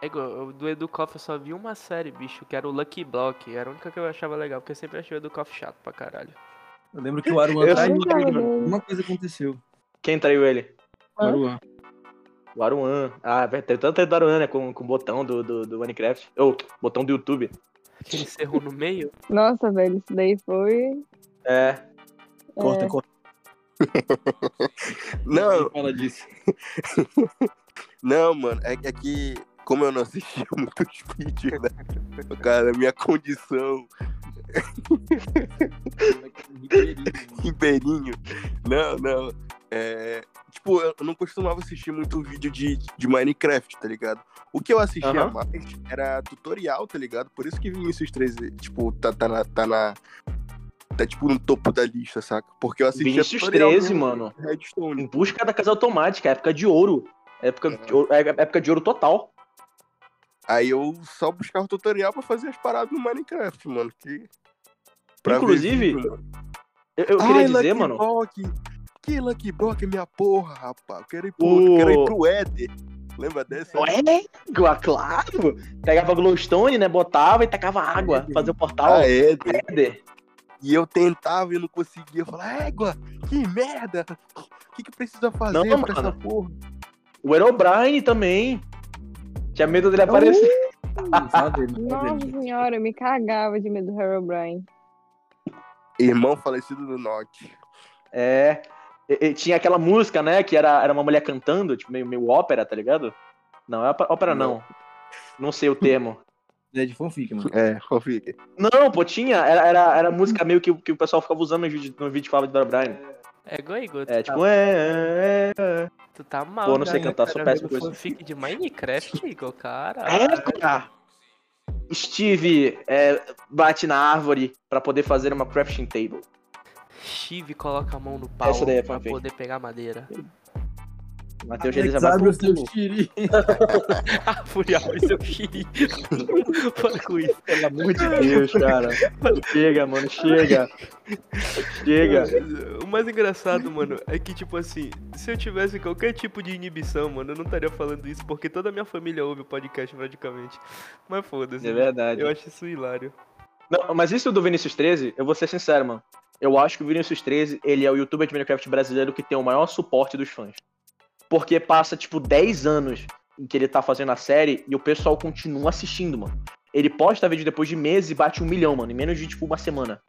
É igual, eu- do Educoff eu só vi uma série, bicho, que era o Lucky Block. Era a única que eu achava legal, porque eu sempre achei o Educoff chato pra caralho.
Eu lembro que o Aruan
Eu
traiu ele, mano. Alguma coisa aconteceu.
Quem traiu ele?
O Aruan.
O Aruan. Ah, tem tanto do Aruan, né? Com, com o botão do, do, do Minecraft. Ou, botão do YouTube.
Que ele encerrou no meio.
Nossa, velho, isso daí foi.
É.
Corta,
É.
corta. <laughs>
Não,
Fala disso. <laughs>
Não, mano, é, é que, como eu não assistia <laughs> muitos vídeos, né? Cara, minha condição, ribeirinho. Não, não. É, tipo, eu não costumava assistir muito vídeo de, de Minecraft, tá ligado? O que eu assistia
Aham.
mais era tutorial, tá ligado? Por isso que Vinícius 3, tipo, tá, tá na. Tá, na, tá tipo no topo da lista, saca? Porque eu assistia
Vinícius
tutorial
13,
mesmo,
mano.
Redstone.
Em busca da casa automática, época de ouro. Época, de ouro, é, época de ouro total.
Aí eu só buscava tutorial pra fazer as paradas no Minecraft, mano. Que... pra ver
Inclusive,
mano.
Eu, eu queria dizer, mano.
Block. Que Lucky Block minha porra, rapaz. Eu quero ir pro,
O-
quero ir pro Éder. Lembra dessa?
É, claro. Pegava glowstone, né? Botava e tacava água. Fazia o portal.
Ah, Éder.
Éder.
E eu tentava e não conseguia. Eu falava, égua, que merda. O que, que precisa fazer
Não,
pra
mano.
essa porra?
O Herobrine também. Tinha medo dele aparecer.
Fala dele, fala
Nossa
dele.
senhora, eu me cagava de medo do Herobrine.
Irmão falecido do Norte.
É. E- e tinha aquela música, né? Que era, era uma mulher cantando, tipo, meio, meio ópera, tá ligado? Não, é ópera- ópera não. Não sei o termo. <laughs>
É de fanfic, mano.
É, fanfic.
Não, pô, tinha. Era, era, era música meio que, que o pessoal ficava usando no vídeo, no vídeo que falava de Herobrine.
É igual, Igor. Tu,
É,
tá,
tipo, é, é, é.
tu tá mal.
Pô, não sei cantar, sou péssimo com isso.
fanfic de Minecraft, Igor, cara.
É, cara. Steve é, bate na árvore pra poder fazer uma crafting table.
Steve coloca a mão no pau
Essa daí é
pra
fanfic.
poder pegar madeira.
Matheus pro
o seu xiri. <laughs>
Ah, Furial, seu xiri. <laughs> Para com isso.
Pelo amor de Deus, cara. Chega, mano, chega. Chega.
O mais engraçado, mano, é que, tipo assim, se eu tivesse qualquer tipo de inibição, mano, eu não estaria falando isso, porque toda a minha família ouve o podcast praticamente. Mas foda-se.
É verdade.
Eu acho isso hilário.
Não, mas isso do Vinicius 13, eu vou ser sincero, mano. Eu acho que o Vinicius 13, ele é o youtuber de Minecraft brasileiro que tem o maior suporte dos fãs. Porque passa, tipo, 10 anos em que ele tá fazendo a série e o pessoal continua assistindo, mano. Ele posta vídeo depois de meses e bate um milhão, mano, em menos de, tipo, uma semana.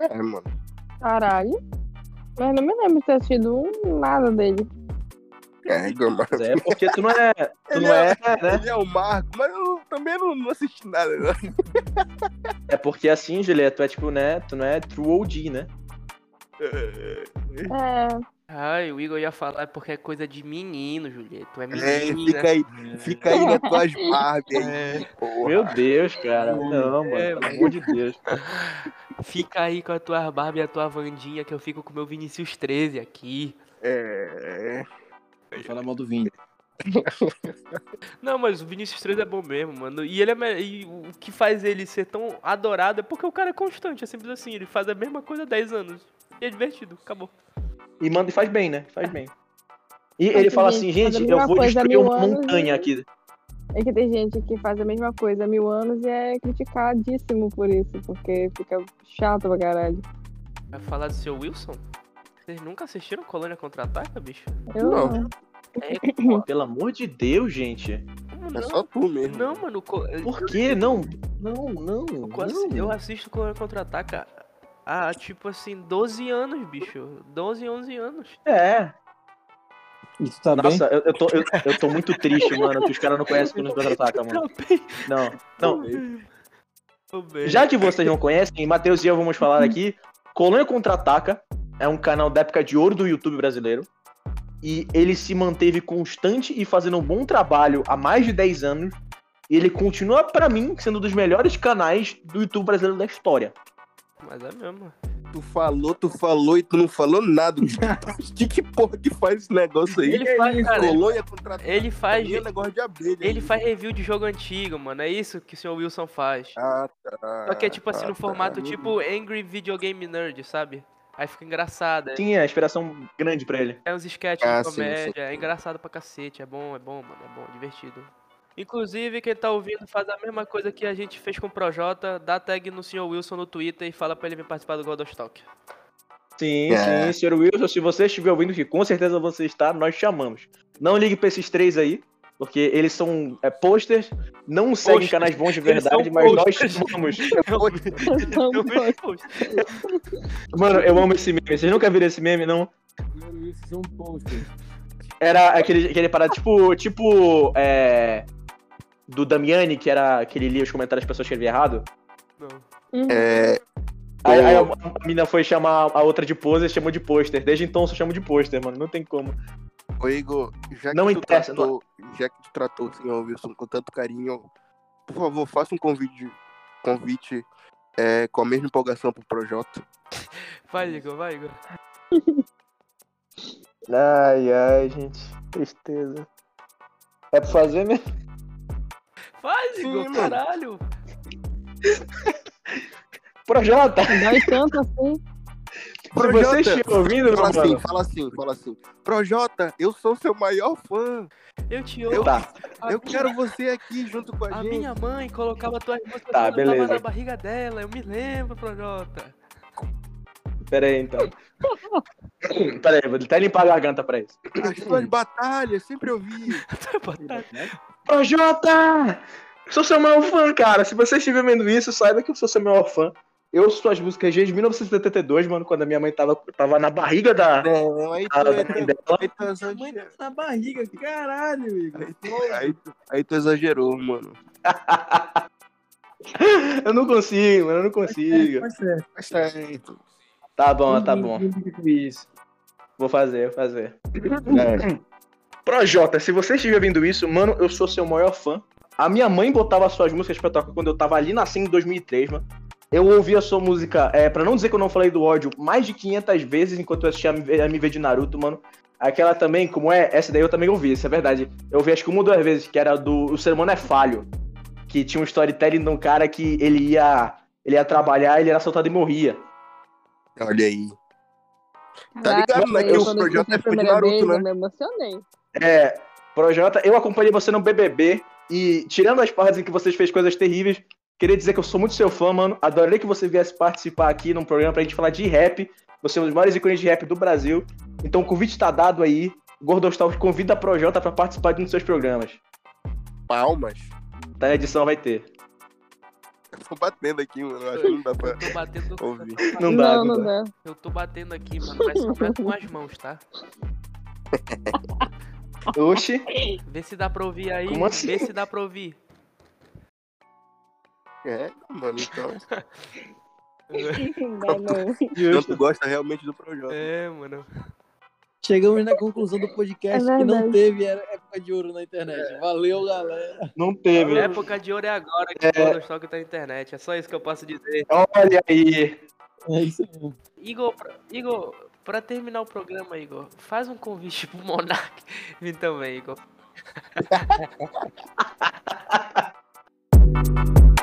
É, mano.
Caralho. Mas não me lembro de ter assistido nada dele.
É, Igor.
Mas é porque tu não é. <laughs> Tu
Ele
não é,
é-
né?
Ele é o Marco, mas eu também não, não assisti nada. Né?
É porque assim, Julieta, tu é tipo, né? Tu não é true OG, né?
É,
Ai, o Igor ia falar é porque é coisa de menino, Julieta. Tu é
É,
menina.
fica aí, fica aí nas tuas Barbie aí,
É.
porra.
Meu Deus, cara. Não, mano.
É,
Pelo amor de Deus.
Fica aí com a tua Barbie e a tua Vandinha, que eu fico com o meu Vinicius 13 aqui.
É,
Vou falar mal do Vini. <laughs>
Não, mas o Vinicius 13 é bom mesmo, mano. E ele é me- e o que faz ele ser tão adorado é porque o cara é constante, é simples assim. Ele faz a mesma coisa há 10 anos. E é divertido, acabou.
E manda e faz bem, né? Faz bem. E ele fala assim, gente, eu vou destruir uma montanha
e-
aqui.
é que tem gente que faz a mesma coisa há mil anos e é criticadíssimo por isso, porque fica chato pra caralho.
Vai falar do seu Wilson? Vocês nunca assistiram Colônia Contra-Ataca, bicho?
Eu
Não.
não.
É, <laughs>
Pelo amor de Deus, gente.
é
não?
só tu mesmo.
Não, mano, co-
Por quê? Não, não, não.
eu
não.
eu assisto Colônia Contra-Ataca há, tipo assim, 12 anos, bicho. 12, 11 anos.
É.
Tu tá bem?
Nossa, eu, eu, tô, eu, eu tô muito triste, mano, que os caras não conhecem quando contra-ataca, mano.
Tá bem,
Não, não.
bem.
Já que vocês não conhecem, Matheus e eu vamos falar <laughs> aqui. Colônia Contra-Ataca é um canal da época de ouro do YouTube brasileiro. E ele se manteve constante e fazendo um bom trabalho há mais de 10 anos. E ele continua, pra mim, sendo um dos melhores canais do YouTube brasileiro da história.
Mas é mesmo.
Tu falou, tu falou e tu não falou nada. <laughs> que, que porra que faz esse negócio aí?
Ele faz, cara, ele-
Colônia contra
Ele faz,
é negócio de abelha.
ele
aí.
faz review de jogo antigo, mano. É isso que o senhor Wilson faz.
Ah, tá.
Só que é tipo assim,
ah,
no
tá.
formato tipo Angry Video Game Nerd, sabe? Aí fica engraçado. é-
Tinha inspiração grande pra ele.
É uns sketches
Ah,
de
sim,
comédia, é engraçado pra cacete, é bom, é bom, mano, é bom, divertido. Inclusive, quem tá ouvindo faz a mesma coisa que a gente fez com o Projota, dá tag no Sr. Wilson no Twitter e fala pra ele vir participar do Godostock.
Sim,
É.
sim, senhor Wilson, se você estiver ouvindo, que com certeza você está, nós chamamos. Não ligue pra esses três aí, porque eles são é, posters, não seguem
Posters.
canais bons de
são
verdade, mas nós
posters. <laughs> vejo post.
Mano, eu amo esse meme. Vocês nunca viram esse meme, não?
Mano, isso é um poster.
Era aquele, aquele parado, tipo, tipo, é... Do Damiani, que era que ele lia os comentários das pessoas que escreviam errado.
Não.
É,
Aí, aí a, a mina foi chamar a outra de pose e chamou de pôster. Desde então só chamo de pôster, mano. Não tem como.
ô Igor, já que,
Não
tu
interessa,
tratou, já que tu tratou o senhor Wilson com tanto carinho, por favor, faça um convite, convite é, com a mesma empolgação pro Projota. <laughs>
Vai, Igor, vai, Igor.
Ai, ai, gente. Tristeza. É pra fazer mesmo?
Faz,
Sim,
Igor,
mano.
caralho. <laughs>
Projota!
Dói tanto assim.
Se você estiver ouvindo,
Fala assim,
mano.
fala assim, fala assim. Projota, eu sou seu maior fã.
Eu te
Eu,
amo.
Tá.
A
eu
minha-
quero você aqui junto com a,
A
gente.
minha mãe colocava tuas músicas
Tá,
eu
beleza.
na barriga dela, eu me lembro, Projota.
Pera aí, então. <coughs> Pera aí, vou até limpar a garganta pra isso.
As suas batalhas, sempre ouvi. <laughs>
Projota! Sou seu maior fã, cara. Se você estiver vendo isso, saiba que eu sou seu maior fã. Eu ouço suas músicas desde 1972, mano, quando a minha mãe tava, tava na barriga da,
Não, aí tu,
da
aí
mãe
tu,
dela.
aí tu
Mãe
exagerou.
tá na barriga, caralho, Igor.
Aí, tu- aí tu exagerou, mano. <laughs>
Eu não consigo, mano, eu não consigo.
Tá certo.
Tá certo.
Tá bom, tá bom.
Isso.
Vou fazer, vou fazer. Projota, se você estiver vendo isso, mano, eu sou seu maior fã. A minha mãe botava suas músicas pra tocar quando eu tava ali nascendo em 2003, mano. Eu ouvia a sua música, é, pra não dizer que eu não falei do ódio, mais de 500 vezes enquanto eu assistia a MV de Naruto, mano. Aquela também, como é, essa daí eu também ouvi, isso é verdade. Eu ouvi acho que uma ou duas vezes, que era do O Ser Humano é Falho. Que tinha um storytelling de um cara que ele ia, ele ia trabalhar, ele era assaltado e morria.
Olha aí. Tá ligado, né? Que
eu,
o
quando eu
Projota é fã de Naruto,
vez,
né?
eu me emocionei.
É, Projota, eu acompanhei você no BBB e, tirando as partes em que vocês fez coisas terríveis, queria dizer que eu sou muito seu fã, mano. Adoraria que você viesse participar aqui num programa pra gente falar de rap. Você é um dos maiores ícones de rap do Brasil. Então o convite tá dado aí. Gordostal convida a Projota pra participar de um dos seus programas.
Palmas.
Tá, a edição vai ter.
Tô batendo aqui, mano. Eu acho que não dá pra
Eu tô batendo.
ouvir.
Não dá,
não,
não
não
dá.
dá.
Eu tô batendo aqui, mano, mas só não com as mãos, tá?
Oxi.
Vê se dá pra ouvir aí.
Como assim?
Vê se dá pra ouvir.
É, mano, então. <laughs>
Não não.
Tu gosta realmente do Projota.
É, mano.
Chegamos na conclusão do podcast
É
que não teve época de ouro na internet. Valeu, galera.
Não teve.
A época de ouro é agora que
É.
o Godstock tá na internet. É só isso que eu posso dizer.
Olha aí.
É isso mesmo.
Igor, pra, Igor, pra terminar o programa, Igor, faz um convite pro Monark <laughs> vir também, Igor. <laughs>